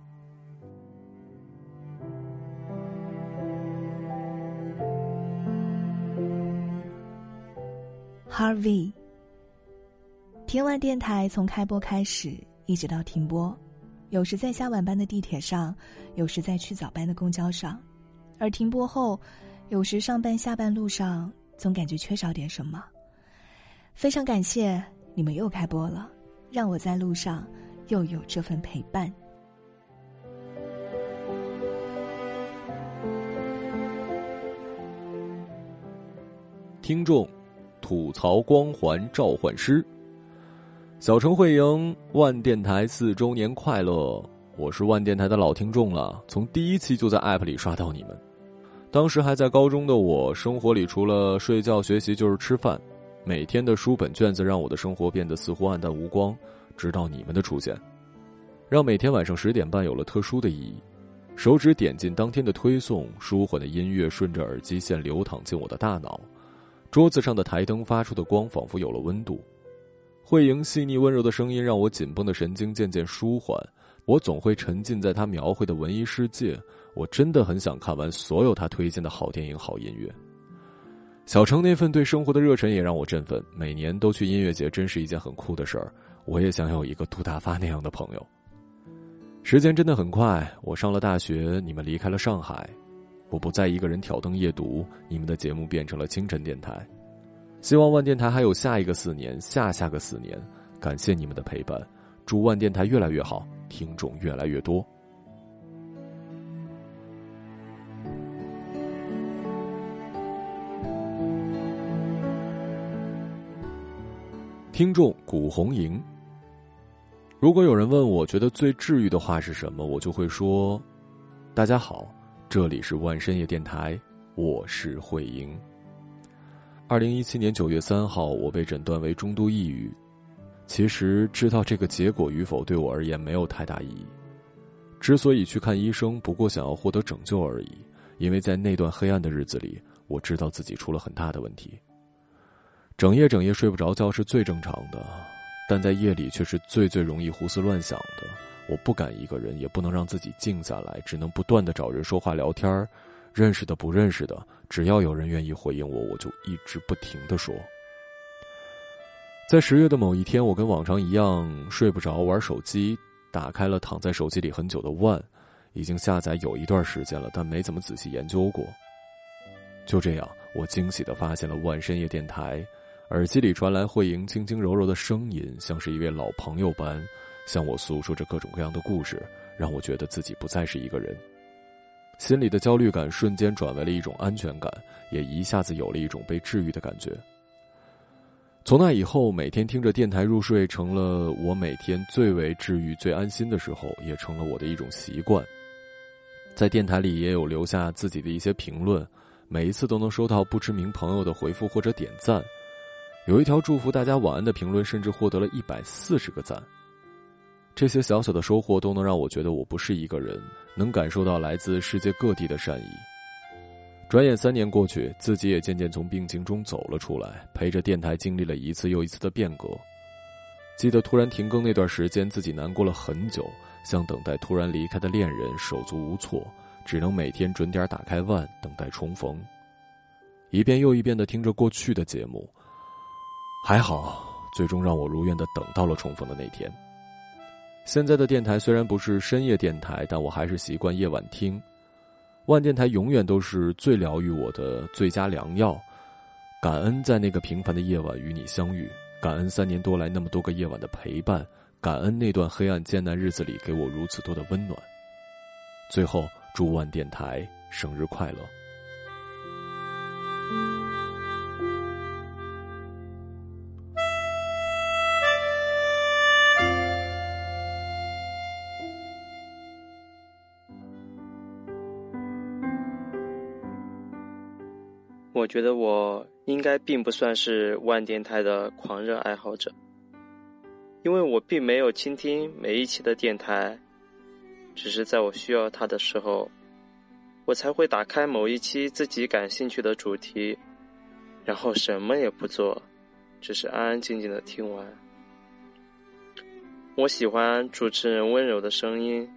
Speaker 3: Harvey，听完电台从开播开始。一直到停播，有时在下晚班的地铁上，有时在去早班的公交上，而停播后，有时上班下班路上总感觉缺少点什么。非常感谢你们又开播了，让我在路上又有这份陪伴。
Speaker 2: 听众，吐槽光环召唤师。小城会营万电台四周年快乐！我是万电台的老听众了，从第一期就在 App 里刷到你们。当时还在高中的我，生活里除了睡觉学习就是吃饭，每天的书本卷子让我的生活变得似乎暗淡无光。直到你们的出现，让每天晚上十点半有了特殊的意义。手指点进当天的推送，舒缓的音乐顺着耳机线流淌进我的大脑，桌子上的台灯发出的光仿佛有了温度。慧莹细腻温柔的声音让我紧绷的神经渐渐舒缓，我总会沉浸在她描绘的文艺世界。我真的很想看完所有她推荐的好电影、好音乐。小程那份对生活的热忱也让我振奋。每年都去音乐节，真是一件很酷的事儿。我也想有一个杜大发那样的朋友。时间真的很快，我上了大学，你们离开了上海，我不再一个人挑灯夜读，你们的节目变成了清晨电台。希望万电台还有下一个四年，下下个四年。感谢你们的陪伴，祝万电台越来越好，听众越来越多。听众古红莹，如果有人问我觉得最治愈的话是什么，我就会说：大家好，这里是万深夜电台，我是慧莹。二零一七年九月三号，我被诊断为中度抑郁。其实知道这个结果与否，对我而言没有太大意义。之所以去看医生，不过想要获得拯救而已。因为在那段黑暗的日子里，我知道自己出了很大的问题。整夜整夜睡不着觉是最正常的，但在夜里却是最最容易胡思乱想的。我不敢一个人，也不能让自己静下来，只能不断的找人说话聊天儿。认识的不认识的，只要有人愿意回应我，我就一直不停的说。在十月的某一天，我跟往常一样睡不着，玩手机，打开了躺在手机里很久的 One，，已经下载有一段时间了，但没怎么仔细研究过。就这样，我惊喜的发现了万深夜电台，耳机里传来慧莹轻轻柔柔的声音，像是一位老朋友般，向我诉说着各种各样的故事，让我觉得自己不再是一个人。心里的焦虑感瞬间转为了一种安全感，也一下子有了一种被治愈的感觉。从那以后，每天听着电台入睡，成了我每天最为治愈、最安心的时候，也成了我的一种习惯。在电台里也有留下自己的一些评论，每一次都能收到不知名朋友的回复或者点赞。有一条祝福大家晚安的评论，甚至获得了一百四十个赞。这些小小的收获都能让我觉得我不是一个人，能感受到来自世界各地的善意。转眼三年过去，自己也渐渐从病情中走了出来，陪着电台经历了一次又一次的变革。记得突然停更那段时间，自己难过了很久，像等待突然离开的恋人，手足无措，只能每天准点打开万，等待重逢。一遍又一遍的听着过去的节目，还好，最终让我如愿的等到了重逢的那天。现在的电台虽然不是深夜电台，但我还是习惯夜晚听。万电台永远都是最疗愈我的最佳良药。感恩在那个平凡的夜晚与你相遇，感恩三年多来那么多个夜晚的陪伴，感恩那段黑暗艰难日子里给我如此多的温暖。最后，祝万电台生日快乐！
Speaker 4: 我觉得我应该并不算是万电台的狂热爱好者，因为我并没有倾听每一期的电台，只是在我需要它的时候，我才会打开某一期自己感兴趣的主题，然后什么也不做，只是安安静静的听完。我喜欢主持人温柔的声音，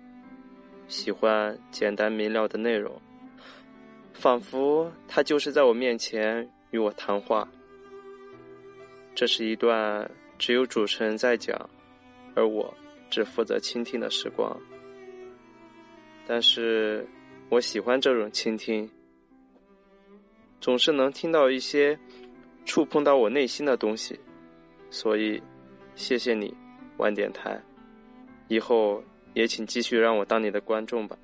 Speaker 4: 喜欢简单明了的内容。仿佛他就是在我面前与我谈话。这是一段只有主持人在讲，而我只负责倾听的时光。但是，我喜欢这种倾听，总是能听到一些触碰到我内心的东西。所以，谢谢你，晚点台。以后也请继续让我当你的观众吧。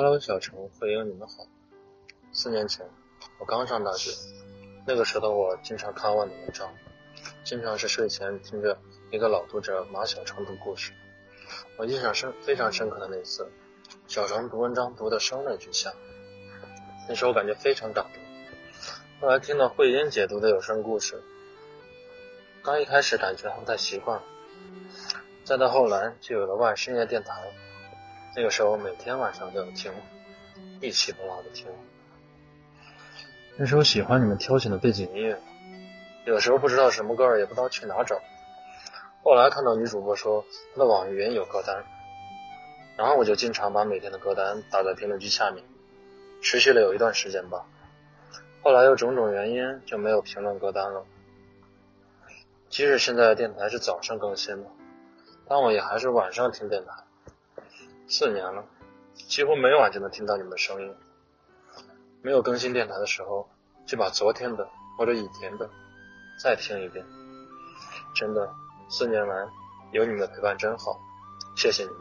Speaker 5: Hello，小陈，慧英，你们好。四年前，我刚上大学，那个时候的我经常看万的文章，经常是睡前听着一个老读者马小成读故事。我印象深非常深刻的那次，小成读文章读的声泪俱下，那时候我感觉非常感动。后来听到慧英解读的有声故事，刚一开始感觉还不太习惯，再到后来就有了万深夜电台。那个时候每天晚上都要听，一起不落的听。那时候喜欢你们挑选的背景音乐，有时候不知道什么歌儿，也不知道去哪找。后来看到女主播说她的网易云有歌单，然后我就经常把每天的歌单打在评论区下面，持续了有一段时间吧。后来又种种原因就没有评论歌单了。即使现在电台是早上更新的，但我也还是晚上听电台。四年了，几乎每晚就能听到你们的声音。没有更新电台的时候，就把昨天的或者以前的再听一遍。真的，四年来有你们的陪伴真好，谢谢你们。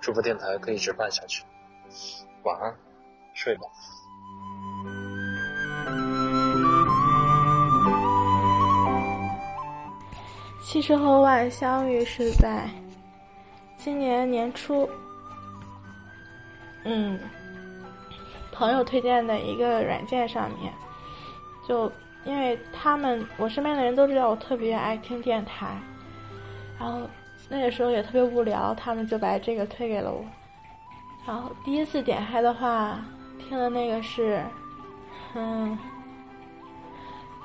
Speaker 5: 祝福电台可以一直办下去。晚安，睡吧。
Speaker 6: 其实和万相遇是在今年年初。嗯，朋友推荐的一个软件上面，就因为他们我身边的人都知道我特别爱听电台，然后那个时候也特别无聊，他们就把这个推给了我。然后第一次点开的话，听的那个是，嗯，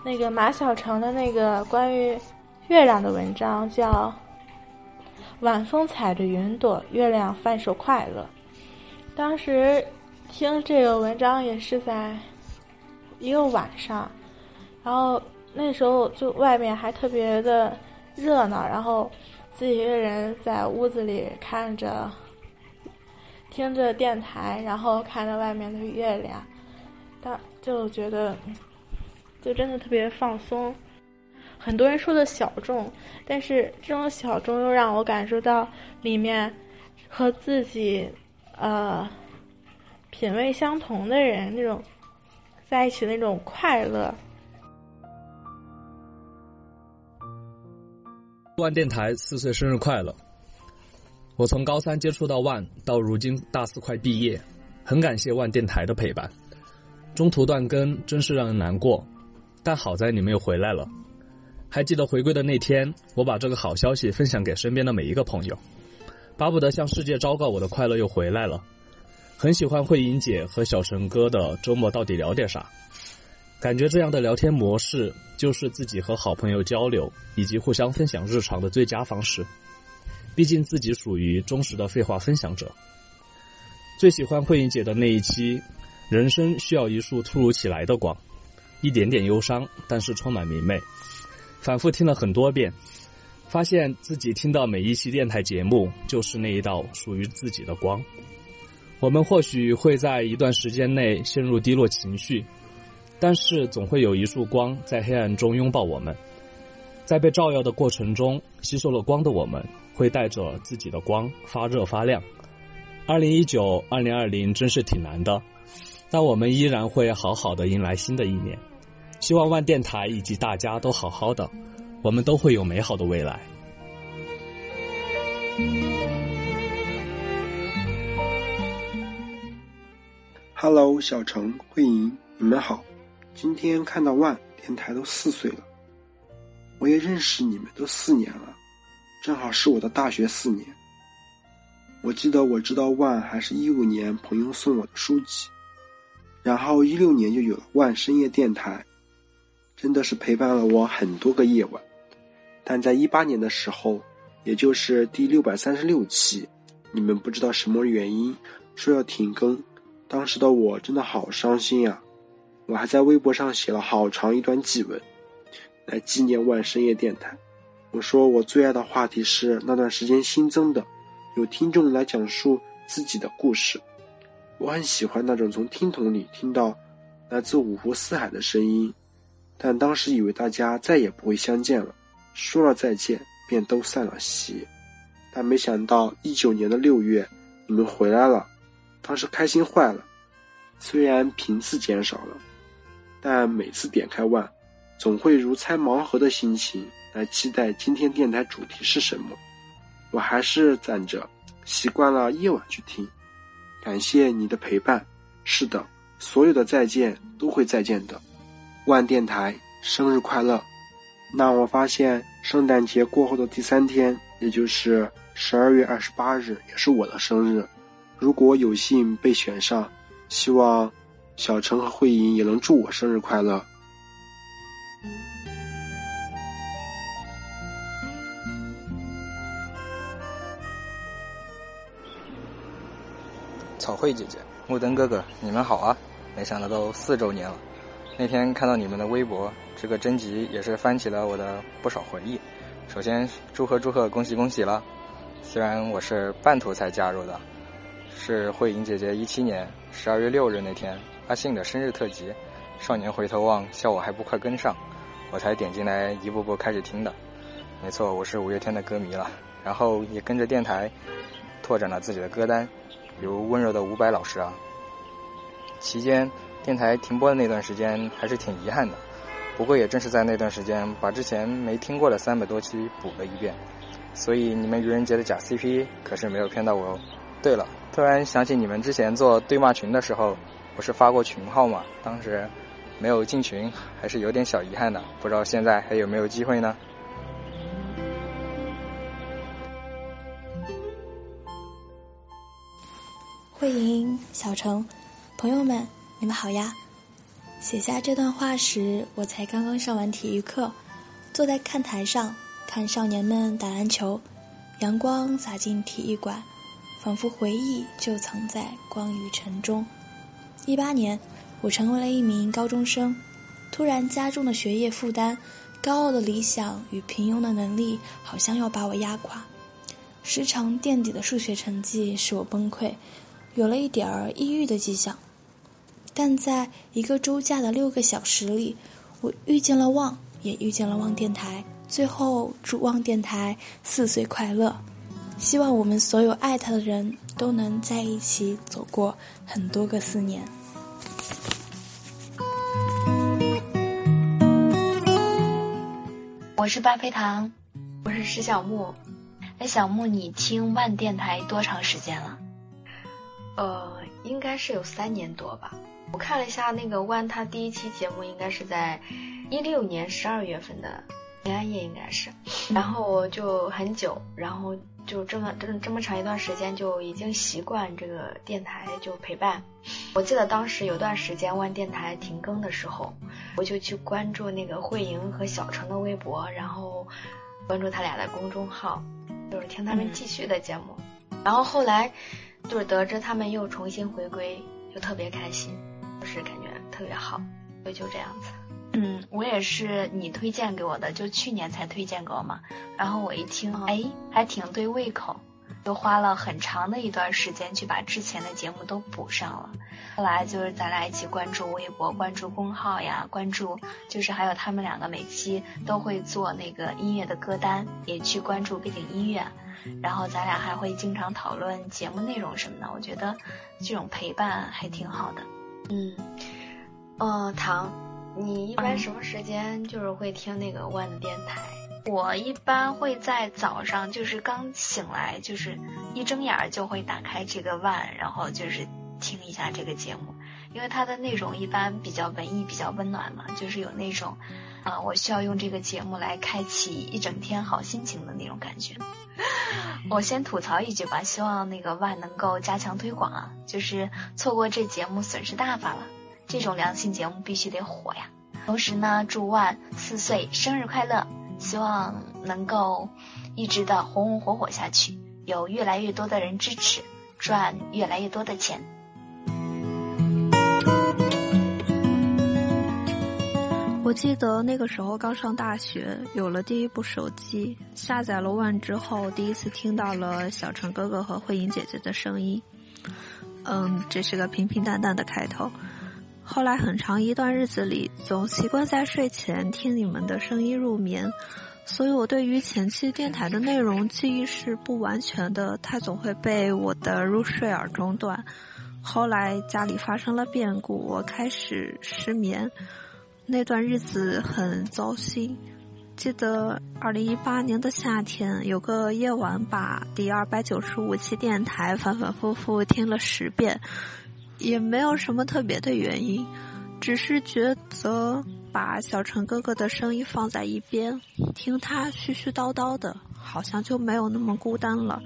Speaker 6: 那个马晓成的那个关于月亮的文章，叫《晚风踩着云朵，月亮翻手快乐》。当时听这个文章也是在一个晚上，然后那时候就外面还特别的热闹，然后自己一个人在屋子里看着听着电台，然后看着外面的月亮，当就觉得就真的特别放松。很多人说的小众，但是这种小众又让我感受到里面和自己。呃，品味相同的人，那种在一起那种快乐。
Speaker 7: 万电台四岁生日快乐！我从高三接触到万，到如今大四快毕业，很感谢万电台的陪伴。中途断更真是让人难过，但好在你们又回来了。还记得回归的那天，我把这个好消息分享给身边的每一个朋友。巴不得向世界昭告我的快乐又回来了，很喜欢慧英姐和小陈哥的周末到底聊点啥，感觉这样的聊天模式就是自己和好朋友交流以及互相分享日常的最佳方式。毕竟自己属于忠实的废话分享者。最喜欢慧英姐的那一期，人生需要一束突如其来的光，一点点忧伤，但是充满明媚，反复听了很多遍。发现自己听到每一期电台节目，就是那一道属于自己的光。我们或许会在一段时间内陷入低落情绪，但是总会有一束光在黑暗中拥抱我们，在被照耀的过程中，吸收了光的我们会带着自己的光发热发亮。二零一九、二零二零真是挺难的，但我们依然会好好的迎来新的一年。希望万电台以及大家都好好的，我们都会有美好的未来。
Speaker 8: Hello，小程、慧莹，你们好。今天看到万电台都四岁了，我也认识你们都四年了，正好是我的大学四年。我记得我知道万还是一五年朋友送我的书籍，然后一六年就有了万深夜电台，真的是陪伴了我很多个夜晚。但在一八年的时候，也就是第六百三十六期，你们不知道什么原因说要停更。当时的我真的好伤心呀！我还在微博上写了好长一段祭文，来纪念万深夜电台。我说我最爱的话题是那段时间新增的，有听众来讲述自己的故事。我很喜欢那种从听筒里听到来自五湖四海的声音，但当时以为大家再也不会相见了，说了再见便都散了席。但没想到一九年的六月，你们回来了。当时开心坏了，虽然频次减少了，但每次点开万，总会如猜盲盒的心情来期待今天电台主题是什么。我还是攒着，习惯了夜晚去听。感谢你的陪伴。是的，所有的再见都会再见的。万电台生日快乐！那我发现圣诞节过后的第三天，也就是十二月二十八日，也是我的生日。如果有幸被选上，希望小陈和慧莹也能祝我生日快乐。
Speaker 9: 草慧姐姐、木登哥哥，你们好啊！没想到都四周年了。那天看到你们的微博，这个征集也是翻起了我的不少回忆。首先祝贺祝贺，恭喜恭喜了！虽然我是半途才加入的。是慧莹姐姐一七年十二月六日那天阿信的生日特辑，《少年回头望》，笑我还不快跟上，我才点进来一步步开始听的。没错，我是五月天的歌迷了，然后也跟着电台拓展了自己的歌单，比如《温柔的伍佰老师》啊。期间电台停播的那段时间还是挺遗憾的，不过也正是在那段时间，把之前没听过的三百多期补了一遍，所以你们愚人节的假 CP 可是没有骗到我哦。对了。突然想起你们之前做对骂群的时候，不是发过群号吗？当时没有进群，还是有点小遗憾的。不知道现在还有没有机会呢？
Speaker 10: 慧莹、小程，朋友们，你们好呀！写下这段话时，我才刚刚上完体育课，坐在看台上看少年们打篮球，阳光洒进体育馆。仿佛回忆就藏在光与尘中。一八年，我成为了一名高中生，突然加重的学业负担、高傲的理想与平庸的能力，好像要把我压垮。时常垫底的数学成绩使我崩溃，有了一点儿抑郁的迹象。但在一个周假的六个小时里，我遇见了望，也遇见了望电台。最后，祝望电台四岁快乐！希望我们所有爱他的人都能在一起走过很多个四年。
Speaker 11: 我是巴菲糖，我是石小木。哎，小木，你听万电台多长时间了？
Speaker 12: 呃，应该是有三年多吧。我看了一下那个万，他第一期节目应该是在一六年十二月份的平安夜，应该是。然后就很久，然后。就这么这么这么长一段时间，就已经习惯这个电台就陪伴。我记得当时有段时间万电台停更的时候，我就去关注那个慧莹和小程的微博，然后关注他俩的公众号，就是听他们继续的节目。然后后来就是得知他们又重新回归，就特别开心，就是感觉特别好，所以就这样子。
Speaker 11: 嗯，我也是你推荐给我的，就去年才推荐给我嘛。然后我一听，哎，还挺对胃口，就花了很长的一段时间去把之前的节目都补上了。后来就是咱俩一起关注微博、关注公号呀，关注就是还有他们两个每期都会做那个音乐的歌单，也去关注背景音乐。然后咱俩还会经常讨论节目内容什么的，我觉得这种陪伴还挺好的。
Speaker 12: 嗯，哦，唐，你一般什么时间就是会听那个万的电台？
Speaker 11: 我一般会在早上，就是刚醒来，就是一睁眼就会打开这个万，然后就是听一下这个节目，因为它的内容一般比较文艺、比较温暖嘛，就是有那种，啊，我需要用这个节目来开启一整天好心情的那种感觉。我先吐槽一句吧，希望那个万能够加强推广啊，就是错过这节目损失大发了，这种良心节目必须得火呀。同时呢，祝万四岁生日快乐！希望能够一直的红红火火下去，有越来越多的人支持，赚越来越多的钱。
Speaker 13: 我记得那个时候刚上大学，有了第一部手机，下载了万之后，第一次听到了小陈哥哥和慧颖姐姐的声音。嗯，这是个平平淡淡的开头。后来很长一段日子里，总习惯在睡前听你们的声音入眠，所以我对于前期电台的内容记忆是不完全的，它总会被我的入睡而中断。后来家里发生了变故，我开始失眠，那段日子很糟心。记得二零一八年的夏天，有个夜晚把第二百九十五期电台反反复复听了十遍。也没有什么特别的原因，只是觉得把小陈哥哥的声音放在一边，听他絮絮叨叨的，好像就没有那么孤单了。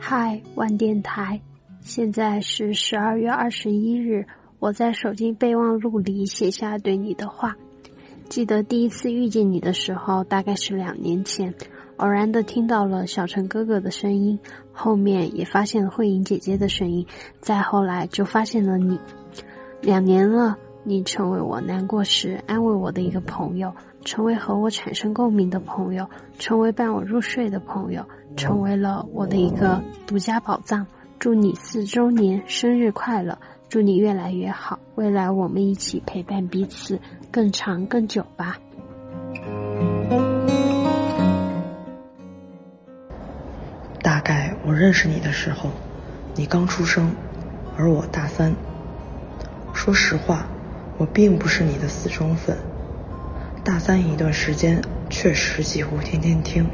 Speaker 14: 嗨，万电台，现在是十二月二十一日，我在手机备忘录里写下对你的话。记得第一次遇见你的时候，大概是两年前。偶然的听到了小陈哥哥的声音，后面也发现了慧颖姐姐的声音，再后来就发现了你。两年了，你成为我难过时安慰我的一个朋友，成为和我产生共鸣的朋友，成为伴我入睡的朋友，成为了我的一个独家宝藏。祝你四周年生日快乐！祝你越来越好，未来我们一起陪伴彼此更长更久吧。
Speaker 15: 大概我认识你的时候，你刚出生，而我大三。说实话，我并不是你的死忠粉。大三一段时间，确实几乎天天听，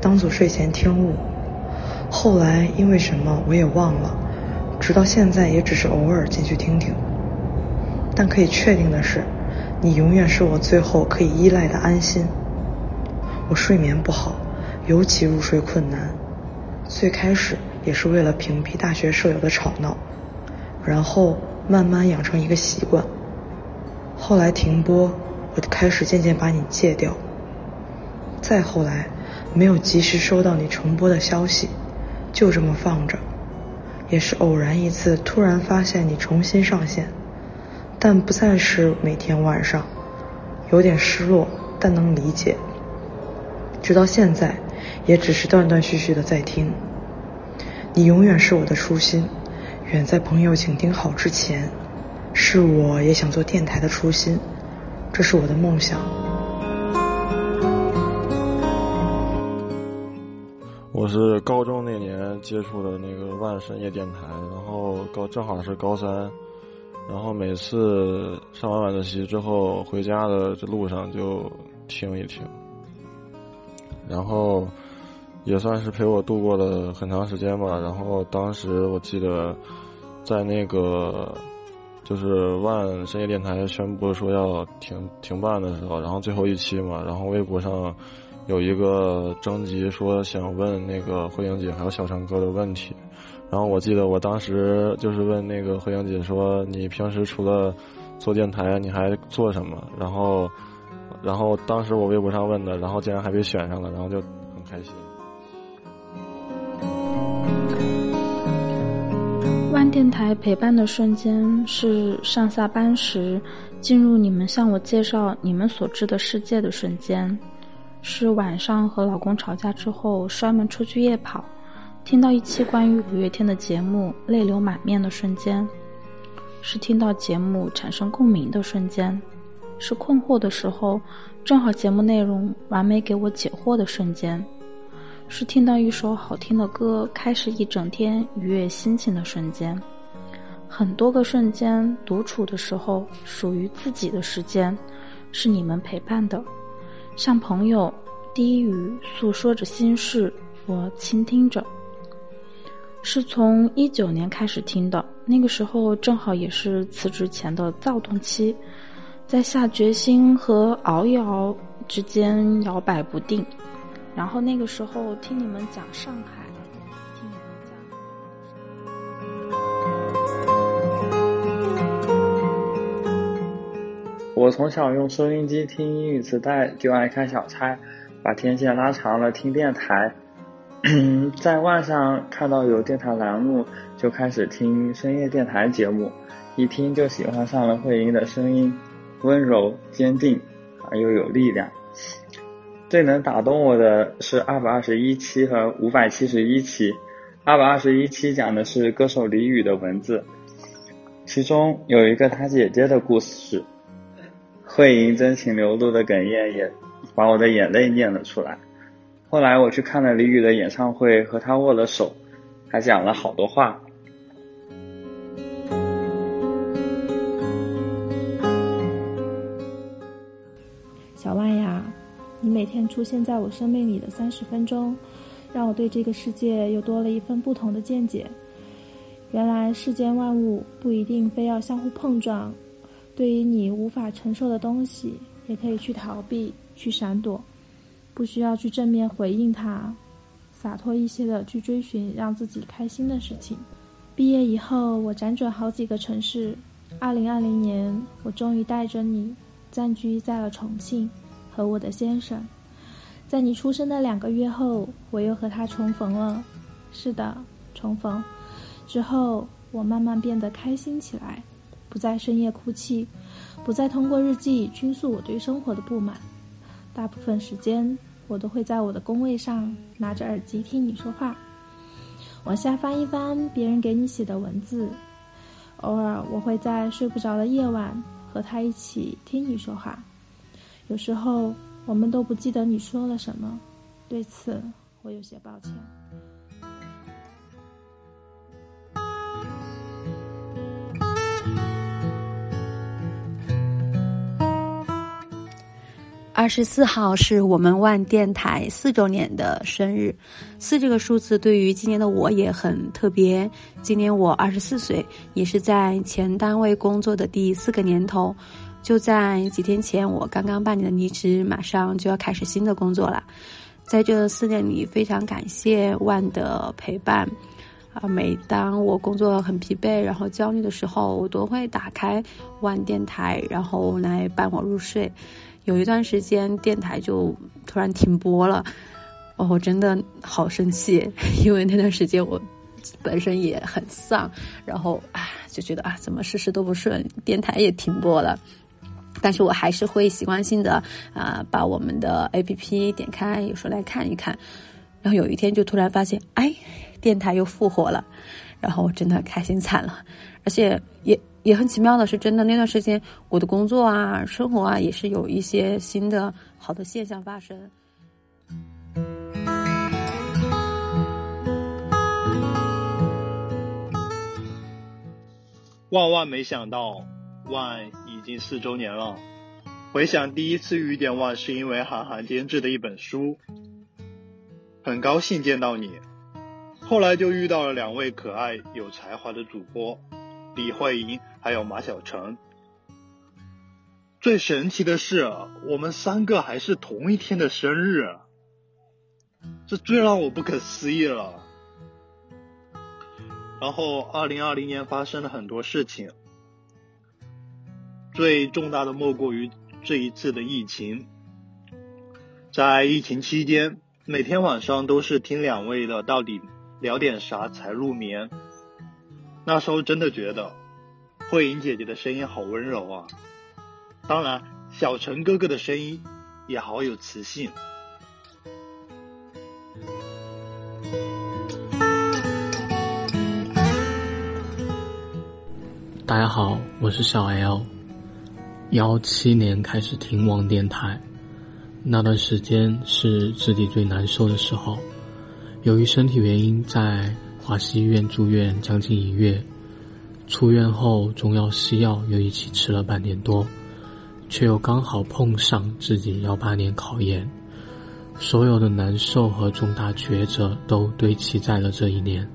Speaker 15: 当做睡前听物。后来因为什么我也忘了，直到现在也只是偶尔进去听听。但可以确定的是，你永远是我最后可以依赖的安心。我睡眠不好，尤其入睡困难。最开始也是为了屏蔽大学舍友的吵闹，然后慢慢养成一个习惯。后来停播，我就开始渐渐把你戒掉。再后来，没有及时收到你重播的消息，就这么放着。也是偶然一次突然发现你重新上线，但不再是每天晚上，有点失落，但能理解。直到现在。也只是断断续续的在听，你永远是我的初心，远在朋友请听好之前，是我也想做电台的初心，这是我的梦想。
Speaker 16: 我是高中那年接触的那个万深夜电台，然后高正好是高三，然后每次上完晚自习之后回家的这路上就听一听，然后。也算是陪我度过了很长时间吧。然后当时我记得，在那个就是万深夜电台宣布说要停停办的时候，然后最后一期嘛，然后微博上有一个征集说想问那个慧英姐还有小陈哥的问题。然后我记得我当时就是问那个慧英姐说：“你平时除了做电台，你还做什么？”然后，然后当时我微博上问的，然后竟然还被选上了，然后就很开心。
Speaker 17: 万电台陪伴的瞬间是上下班时进入你们向我介绍你们所知的世界的瞬间，是晚上和老公吵架之后摔门出去夜跑，听到一期关于五月天的节目泪流满面的瞬间，是听到节目产生共鸣的瞬间，是困惑的时候正好节目内容完美给我解惑的瞬间，是听到一首好听的歌开始一整天愉悦心情的瞬间。很多个瞬间，独处的时候，属于自己的时间，是你们陪伴的，向朋友，低语诉说着心事，我倾听着。是从一九年开始听的，那个时候正好也是辞职前的躁动期，在下决心和熬一熬之间摇摆不定，然后那个时候听你们讲上海。
Speaker 18: 我从小用收音机听英语磁带，就爱看小差，把天线拉长了听电台。在万上看到有电台栏目，就开始听深夜电台节目，一听就喜欢上了慧英的声音，温柔坚定而又有力量。最能打动我的是二百二十一期和五百七十一期。二百二十一期讲的是歌手李宇的文字，其中有一个他姐姐的故事。慧莹真情流露的哽咽也把我的眼泪念了出来。后来我去看了李宇的演唱会，和他握了手，还讲了好多话。
Speaker 17: 小万呀，你每天出现在我生命里的三十分钟，让我对这个世界又多了一份不同的见解。原来世间万物不一定非要相互碰撞。对于你无法承受的东西，也可以去逃避、去闪躲，不需要去正面回应它，洒脱一些的去追寻让自己开心的事情。毕业以后，我辗转好几个城市。二零二零年，我终于带着你暂居在了重庆，和我的先生。在你出生的两个月后，我又和他重逢了。是的，重逢之后，我慢慢变得开心起来。不再深夜哭泣，不再通过日记倾诉我对生活的不满。大部分时间，我都会在我的工位上拿着耳机听你说话，往下翻一翻别人给你写的文字。偶尔，我会在睡不着的夜晚和他一起听你说话。有时候，我们都不记得你说了什么，对此我有些抱歉。
Speaker 19: 二十四号是我们万电台四周年的生日，四这个数字对于今年的我也很特别。今年我二十四岁，也是在前单位工作的第四个年头。就在几天前，我刚刚办理了离职，马上就要开始新的工作了。在这四年里，非常感谢万的陪伴。啊，每当我工作很疲惫，然后焦虑的时候，我都会打开万电台，然后来伴我入睡。有一段时间，电台就突然停播了，哦，我真的好生气，因为那段时间我本身也很丧，然后啊，就觉得啊，怎么事事都不顺，电台也停播了，但是我还是会习惯性的啊，把我们的 A P P 点开，有时候来看一看，然后有一天就突然发现，哎，电台又复活了，然后我真的开心惨了，而且也。也很奇妙的是，真的那段时间，我的工作啊、生活啊，也是有一些新的好的现象发生。
Speaker 20: 万万没想到，万已经四周年了。回想第一次遇见万，是因为韩寒监制的一本书，很高兴见到你。后来就遇到了两位可爱有才华的主播。李慧莹还有马晓成，最神奇的是，我们三个还是同一天的生日，这最让我不可思议了。然后，二零二零年发生了很多事情，最重大的莫过于这一次的疫情。在疫情期间，每天晚上都是听两位的，到底聊点啥才入眠。那时候真的觉得慧颖姐姐的声音好温柔啊，当然，小陈哥哥的声音也好有磁性。
Speaker 21: 大家好，我是小 L。幺七年开始听网电台，那段时间是自己最难受的时候。由于身体原因，在华西医院住院将近一月。出院后，中药西药又一起吃了半年多，却又刚好碰上自己幺八年考研，所有的难受和重大抉择都堆砌在了这一年。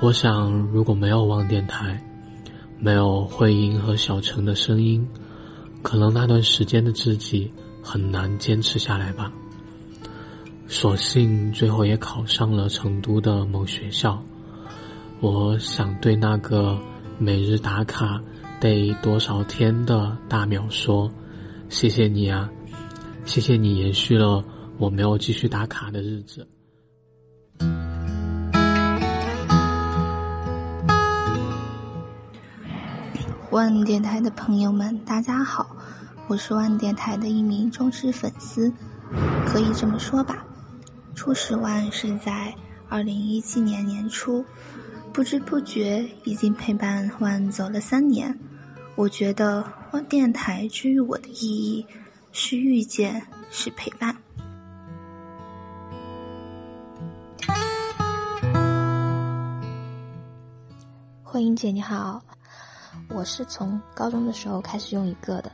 Speaker 21: 我想，如果没有望电台，没有慧英和小陈的声音，可能那段时间的自己很难坚持下来吧。所幸最后也考上了成都的某学校。我想对那个每日打卡得多少天的大淼说：“谢谢你啊，谢谢你延续了我没有继续打卡的日子。”
Speaker 22: 万电台的朋友们，大家好，我是万电台的一名忠实粉丝，可以这么说吧。初始万是在二零一七年年初，不知不觉已经陪伴万走了三年。我觉得万电台之于我的意义是遇见，是陪伴。慧英姐你好。我是从高中的时候开始用一个的，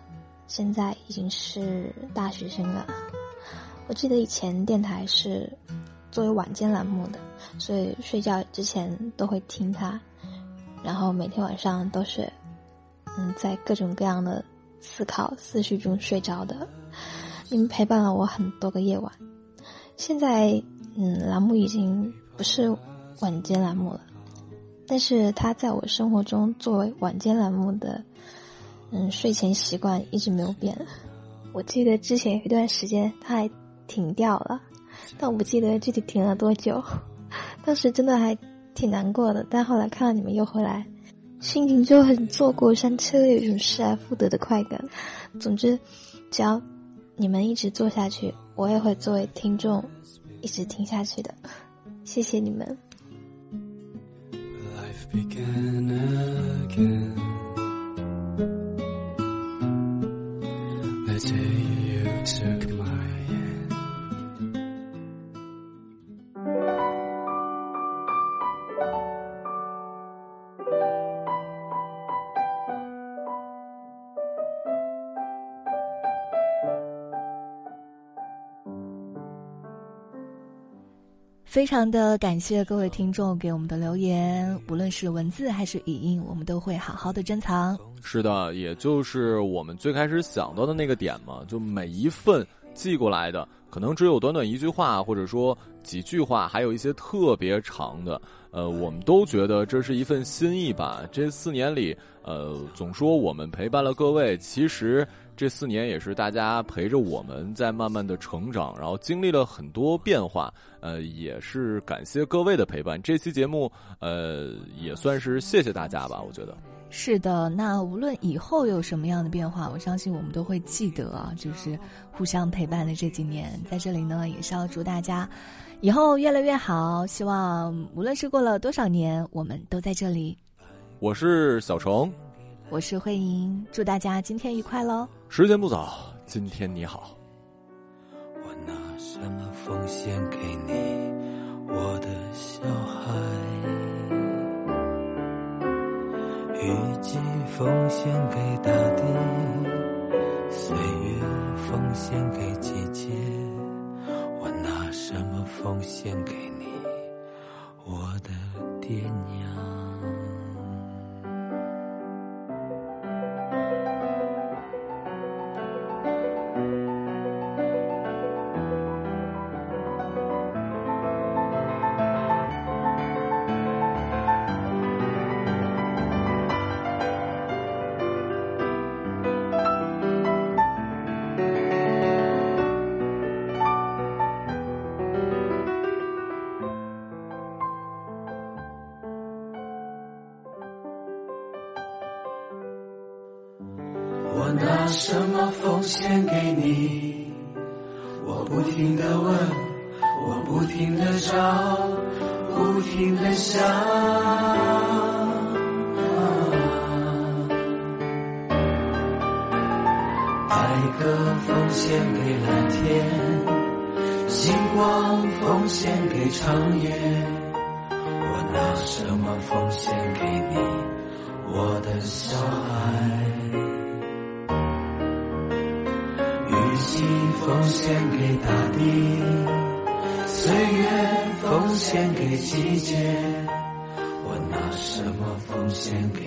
Speaker 22: 现在已经是大学生了。我记得以前电台是作为晚间栏目的，所以睡觉之前都会听它，然后每天晚上都是嗯在各种各样的思考思绪中睡着的。你们陪伴了我很多个夜晚。现在嗯栏目已经不是晚间栏目了。但是他在我生活中作为晚间栏目的，嗯，睡前习惯一直没有变。我记得之前有一段时间他还停掉了，但我不记得具体停了多久。当时真的还挺难过的，但后来看到你们又回来，心情就很坐过山车，有一种失而复得的快感。总之，只要你们一直做下去，我也会作为听众一直听下去的。谢谢你们。
Speaker 23: began again. The you took my
Speaker 3: 非常的感谢各位听众给我们的留言，无论是文字还是语音，我们都会好好的珍藏。
Speaker 2: 是的，也就是我们最开始想到的那个点嘛，就每一份寄过来的，可能只有短短一句话，或者说几句话，还有一些特别长的，呃，我们都觉得这是一份心意吧。这四年里，呃，总说我们陪伴了各位，其实。这四年也是大家陪着我们在慢慢的成长，然后经历了很多变化，呃，也是感谢各位的陪伴。这期节目，呃，也算是谢谢大家吧，我觉得。
Speaker 3: 是的，那无论以后有什么样的变化，我相信我们都会记得啊，就是互相陪伴的这几年。在这里呢，也是要祝大家以后越来越好。希望无论是过了多少年，我们都在这里。
Speaker 2: 我是小程。
Speaker 3: 我是慧莹，祝大家今天愉快喽！
Speaker 2: 时间不早，今天你好。
Speaker 23: 我拿什么奉献给你，我的小孩？雨季奉献给大地，岁月奉献给季节。我拿什么奉献给你，我的爹娘？奉献给你？我不停的问，我不停的找，不停的想。白鸽奉献给蓝天，星光奉献给长夜。奉